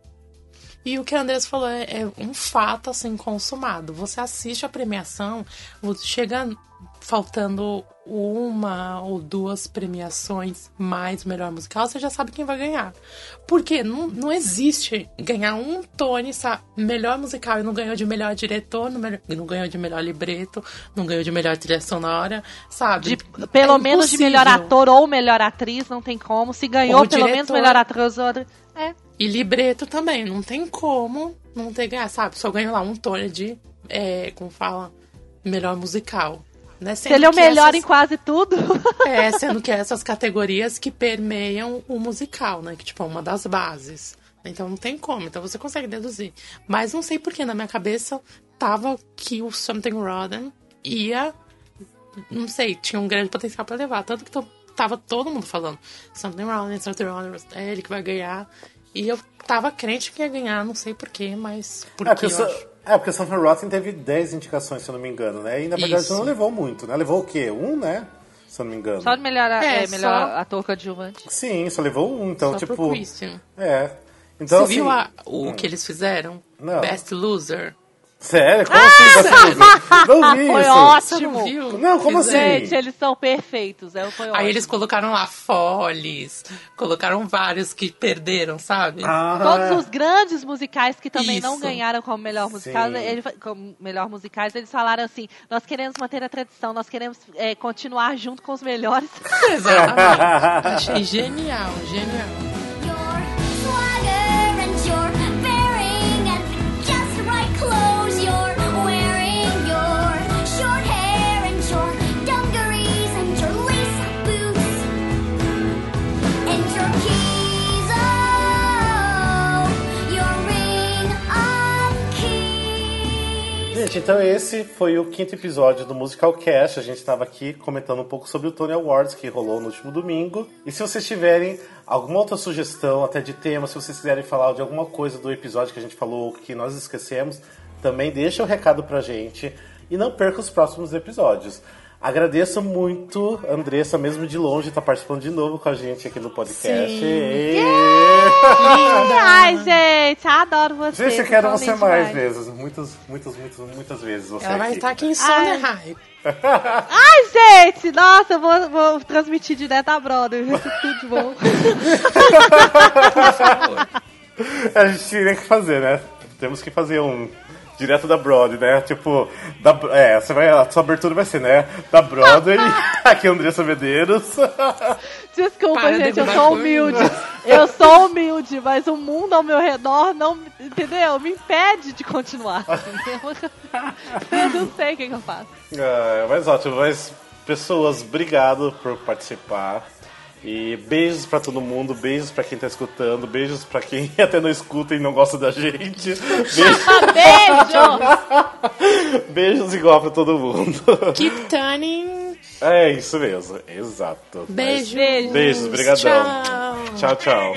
E o que a Andressa falou é, é um fato assim consumado. Você assiste a premiação, chega faltando uma ou duas premiações mais melhor musical, você já sabe quem vai ganhar. Porque não, não existe ganhar um Tony, sabe, melhor musical e não ganhou de melhor diretor, não, melhor- não ganhou de melhor libreto, não ganhou de melhor trilha sonora, sabe? De- pelo É menos de melhor ator ou melhor atriz, não tem como. Se ganhou Ou pelo menos melhor atriz. É. E libreto também, não tem como não ter ganhado, sabe? Só ganho lá um Tony de, é, como fala, melhor musical. Né? Se ele é o melhor essas- em quase tudo. É, sendo que essas categorias que permeiam o musical, né? Que, tipo, é uma das bases. Então não tem como, então você consegue deduzir. Mas não sei porque na minha cabeça tava que o Something Rotten ia. Não sei, tinha um grande potencial pra levar. Tanto que tava todo mundo falando: Something Rotten, Something Rotten, é ele que vai ganhar. E eu tava crente que ia ganhar, não sei porquê, mas. Por É que porque, eu acho? é, porque Something Rotten teve 10 indicações, se eu não me engano, né? E na verdade Isso. não levou muito, né? Levou o quê? Um, né? Se eu não me engano. Só de melhor, É, é, melhor só- ator coadjuvante. Sim, só levou um, então, Só tipo. pro Christian. É. Então, Você viu assim, a- o que eles fizeram? Não. Best Loser. Sério? Como assim, Best Não vi Foi isso. Você ótimo. não viu? Não, como assim? Gente, eles são perfeitos. É, foi Aí ótimo. eles colocaram lá Follies, colocaram vários que perderam, sabe? Ah, Todos os grandes musicais que também não Isso. ganharam como melhor musical, ele, como melhor musicais, eles falaram assim: nós queremos manter a tradição, nós queremos é, continuar junto com os melhores. Exatamente. Achei genial, genial. Gente, então esse foi o quinto episódio do Musical Cast. A gente estava aqui comentando um pouco sobre o Tony Awards que rolou no último domingo. E se vocês tiverem alguma outra sugestão, até de tema, se vocês quiserem falar de alguma coisa do episódio que a gente falou que nós esquecemos, também deixa o recado pra gente. E não perca os próximos episódios. Agradeço muito, Andressa, mesmo de longe, tá participando de novo com a gente aqui no podcast. Sim. Ê! Ai, gente, adoro você. Gente, eu quero você mais demais. vezes. Muitas, muitas, muitas, muitas vezes. Você Ela vai aqui. estar aqui em Sony Ai. High. Ai, gente, nossa, eu vou, vou transmitir direto a Brother. Isso tudo de bom. A gente teria que fazer, né? Temos que fazer um direto da Broadway, né? Tipo, da, é, você vai, a sua abertura vai ser, né? Da Broadway, aqui é Andressa Medeiros. Desculpa, Para gente, eu sou humilde. Eu sou humilde, mas o mundo ao meu redor não, entendeu? Me impede de continuar. entendeu? Eu não sei o que, que eu faço. É, mas ótimo, mas pessoas, obrigado por participar. E beijos pra todo mundo, beijos pra quem tá escutando, beijos pra quem até não escuta e não gosta da gente. Beijos, Beijo! beijos igual pra todo mundo. Keep turning. É isso mesmo, exato. Beijo. Beijo. Beijos, brigadão. Tchau. Tchau, tchau.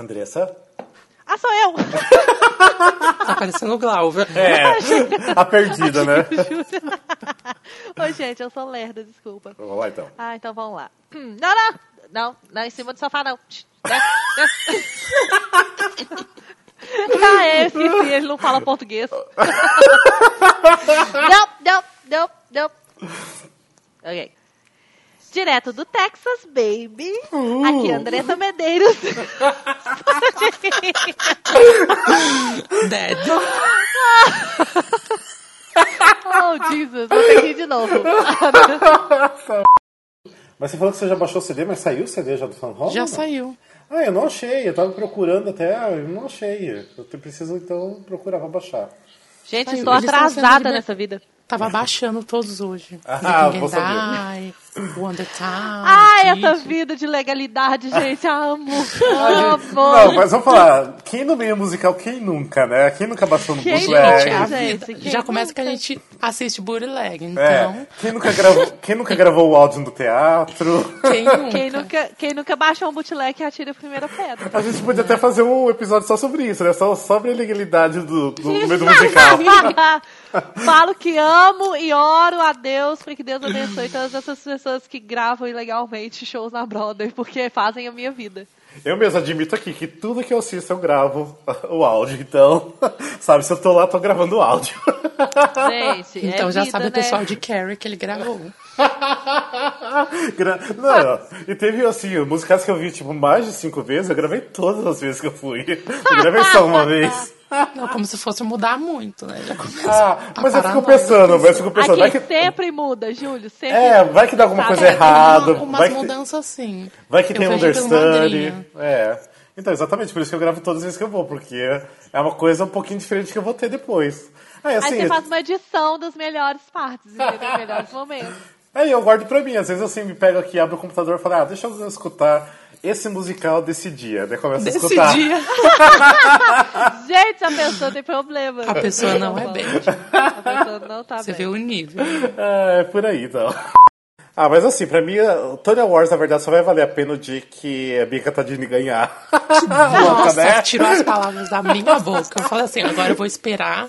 Andressa? Ah, sou eu! Tá parecendo o Glauber. É, a perdida, né? Oi, gente, eu sou lerda, desculpa. Vamos lá então. Ah, então vamos lá. Hum, Não, não! Não, não em cima do sofá, não. Ah, é, esqueci, ele não fala português. não, não, não, não. Ok. Direto do Texas, baby. Aqui, Andressa Medeiros. Dead. oh, Jesus, vou ter que ir de novo. Mas você falou que você já baixou o CD, mas saiu o CD já do Fan Hall? Já saiu. Ah, eu não achei. Eu tava procurando até, ah, eu não achei. Eu preciso então procurar pra baixar. Gente, estou atrasada nessa vida. Tava baixando todos hoje. Ah, vou saber. Die, Wonder Town. Ai, essa vida de legalidade, gente, amo. Não, Amo. mas vamos falar. Quem no meio musical, quem nunca, né? Quem nunca baixou no bootleg? gente, já começa que a gente assiste bootleg, então. É, quem nunca, gravou, quem nunca gravou o áudio no teatro? Quem nunca? Quem nunca, quem nunca baixou um bootleg atira a primeira pedra. A gente podia até fazer um episódio só sobre isso, né? Só sobre a legalidade do, do meio do musical. Falo que amo e oro a Deus para que Deus abençoe todas essas pessoas que gravam ilegalmente shows na Brother, porque fazem a minha vida. Eu mesmo admito aqui que tudo que eu assisto eu gravo o áudio. Então, sabe, se eu tô lá, tô gravando o áudio. Gente, Então é já vida, sabe o né? pessoal de Carrie que ele gravou. Gra- Não, e teve assim, musicais que eu vi tipo mais de cinco vezes, eu gravei todas as vezes que eu fui. Eu gravei só uma vez. Não, como se fosse mudar muito, né? Já começa Ah, mas eu fico pensando, mas eu fico pensando, vai Aqui que. sempre muda, Júlio. Sempre É, vai que dá alguma Sabe, coisa tem errada. Uma, umas vai que, mudanças assim. vai que Eu tem um understudy. É. Então, exatamente, por isso que eu gravo todas as vezes que eu vou, porque é uma coisa um pouquinho diferente que eu vou ter depois. Aí, Aí assim, você faz uma edição das melhores partes, entendeu? melhores momentos. Aí eu guardo pra mim, às vezes assim, me pego aqui, abro o computador e falo, ah, deixa eu escutar esse musical desse dia. Daí começo a Desse escutar. dia, Gente, a pessoa tem problema. a pessoa não é bem. A pessoa não tá Você bem. vê o nível. É, é por aí, então. Ah, mas assim, pra mim, o Tony Awards, na verdade, só vai valer a pena o dia que a Bianca Tadini ganhar. Louca, Nossa, né? tirou as palavras da minha boca. Eu falei assim, agora eu vou esperar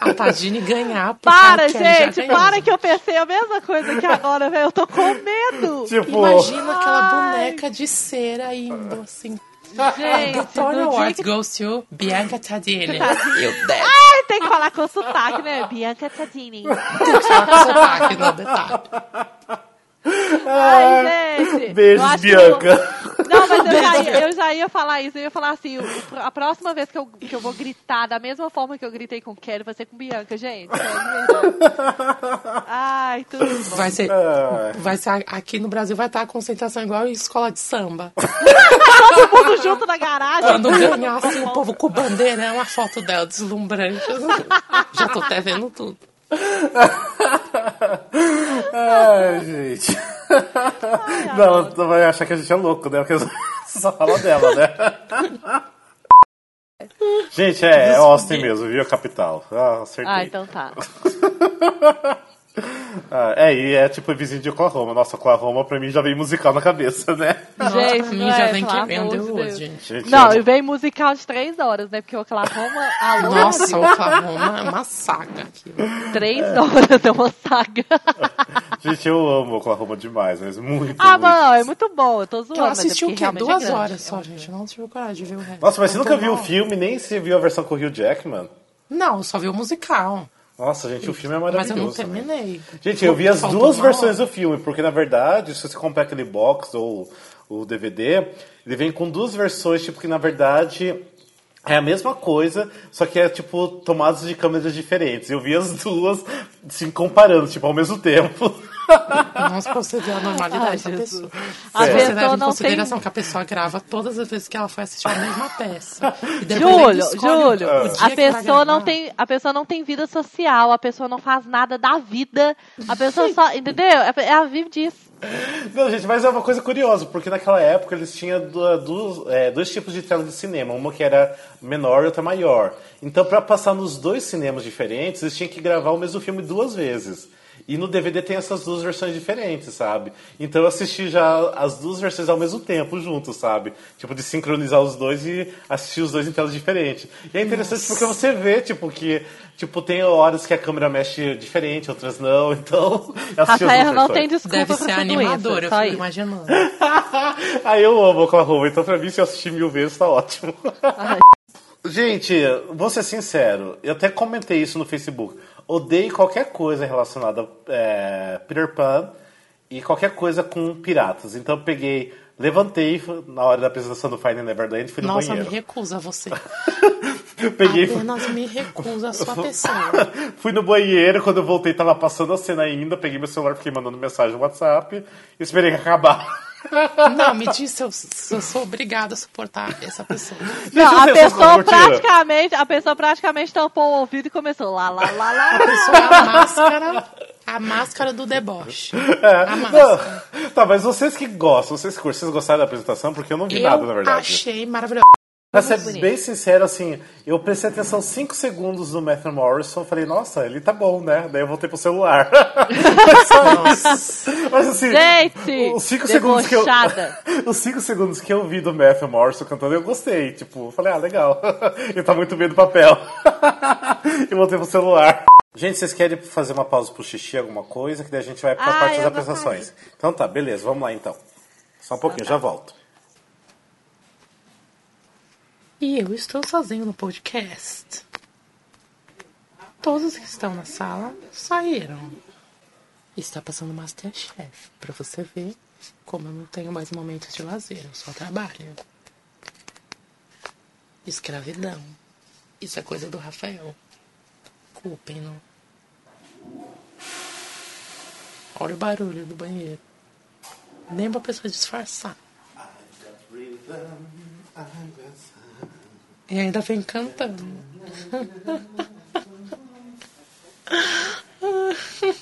a Tadine ganhar. Para, gente, para que eu pensei a mesma coisa que agora, velho. Eu tô com medo. Tipo, Imagina aquela Ai. boneca de cera indo assim. Gente, The Tony Awards que... goes to Bianca Tadini. Eu devo Ai, tem que falar com sotaque, né? Bianca Tadini. falar com sotaque no detalhe. Gente. Beijos, eu acho que Bianca. eu- Não, mas eu já, ia, eu já ia falar isso. Eu ia falar assim, o- a próxima vez que eu, que eu vou gritar da mesma forma que eu gritei com Kelly, vai ser com Bianca, gente. Ai, tudo bom. Vai ser, Ah, vai ser aqui no Brasil vai estar a concentração igual em escola de samba. Todo mundo junto na garagem. Quando ganhar assim, o povo com bandeira, é uma foto dela deslumbrante. Já tô até vendo tudo. Ai, gente. Não, ela vai achar que a gente é louco, né? Porque só fala dela, né? Gente, é, é Austin mesmo, viu? A capital. Ah, acertei. Ah, então tá. Ah, é, e é tipo vizinho de Oklahoma. Nossa, Oklahoma pra mim já vem musical na cabeça, né? Gente, pra mim não já é, vem hoje, Deus. gente. Gente, Não, eu- e vem musical de três horas, né? Porque Oklahoma, alô, Nossa, Oklahoma é uma saga aquilo. três horas é uma saga. Gente, eu amo Oklahoma demais, mas muito, ah, muito. não, é muito bom, eu tô zoando. Eu é assisti o quê? é Duas grande. horas só, gente. Eu não tive coragem de ver o resto. Nossa, mas você nunca viu o filme, nem se viu a versão com o Hugh Jackman? Não, eu só vi o musical. Nossa, gente, o filme é Mas eu não maravilhoso. né? terminei. Gente, eu vi as duas versões do filme, porque na verdade, se você comprar aquele box ou o DVD, ele vem com duas versões, tipo, que na verdade é a mesma coisa, só que é tipo tomadas de câmeras diferentes. Eu vi as duas se comparando, tipo, ao mesmo tempo. Nossa, pra você ver a normalidade Ai, da pessoa. A Se você pessoa leva em não consideração tem- que a pessoa grava todas as vezes que ela foi assistir a mesma peça. E Júlio, Júlio, a pessoa não tem, a pessoa não tem vida social, a pessoa não faz nada da vida, a pessoa só, entendeu? Ela vive disso. Não, gente, mas é uma coisa curiosa, porque naquela época eles tinham du- é, dois tipos de tela de cinema, uma que era menor e outra maior. Então, para passar nos dois cinemas diferentes, eles tinham que gravar o mesmo filme duas vezes. E no DVD tem essas duas versões diferentes, sabe? Então eu assisti já as duas versões ao mesmo tempo, juntos, sabe? Tipo, de sincronizar os dois e assistir os dois em telas diferentes. E é interessante porque você vê, tipo, que tipo, tem horas que a câmera mexe diferente, outras não, então... eu assisti as Rafael duas não versões. tem desculpa Deve ser animador, eu fico imaginando. Aí eu amo Oklahoma, então pra mim se eu assistir mil vezes tá ótimo. Gente, vou ser sincero, eu até comentei isso no Facebook. Odeio qualquer coisa relacionada a é, Peter Pan e qualquer coisa com piratas. Então eu peguei, levantei na hora da apresentação do Finding Neverland e fui no Nossa, me banheiro. recusa você. peguei, Apenas me recusa a sua pessoa. fui no banheiro, quando eu voltei tava passando a cena ainda, peguei meu celular, fiquei mandando mensagem no WhatsApp e esperei que acabar. Não, me diz se eu, se eu sou obrigada a suportar essa pessoa. Não, eu a pessoa praticamente, a pessoa praticamente tampou o ouvido e começou lá, lá, lá, lá. A pessoa é a máscara, a máscara do deboche. A máscara. Não, tá, mas vocês que gostam, vocês, que curtem, vocês gostaram da apresentação? Porque eu não vi nada, na Eu verdade. achei maravilhoso. Pra ser bonito. bem sincero, assim, eu prestei atenção 5 segundos no Matthew Morrison, falei, nossa, ele tá bom, né? Daí eu voltei pro celular. Mas assim, Gente, os 5 segundos que eu. Os 5 segundos que eu vi do Matthew Morrison cantando, eu gostei. Tipo, falei, ah, legal. ele tá muito bem do papel. e voltei pro celular. Gente, vocês querem fazer uma pausa pro xixi, alguma coisa? Que daí a gente vai pra Ah, parte das apresentações. Então tá, beleza, vamos lá então. Só um pouquinho, já volto. E eu estou sozinho no podcast. Todos que estão na sala saíram. Está passando Masterchef, pra você ver como eu não tenho mais momentos de lazer, eu só trabalho. Escravidão. Isso é coisa do Rafael. Culpem-no. Olha o barulho do banheiro. Nem pra pessoa disfarçar. E ainda vem cantando.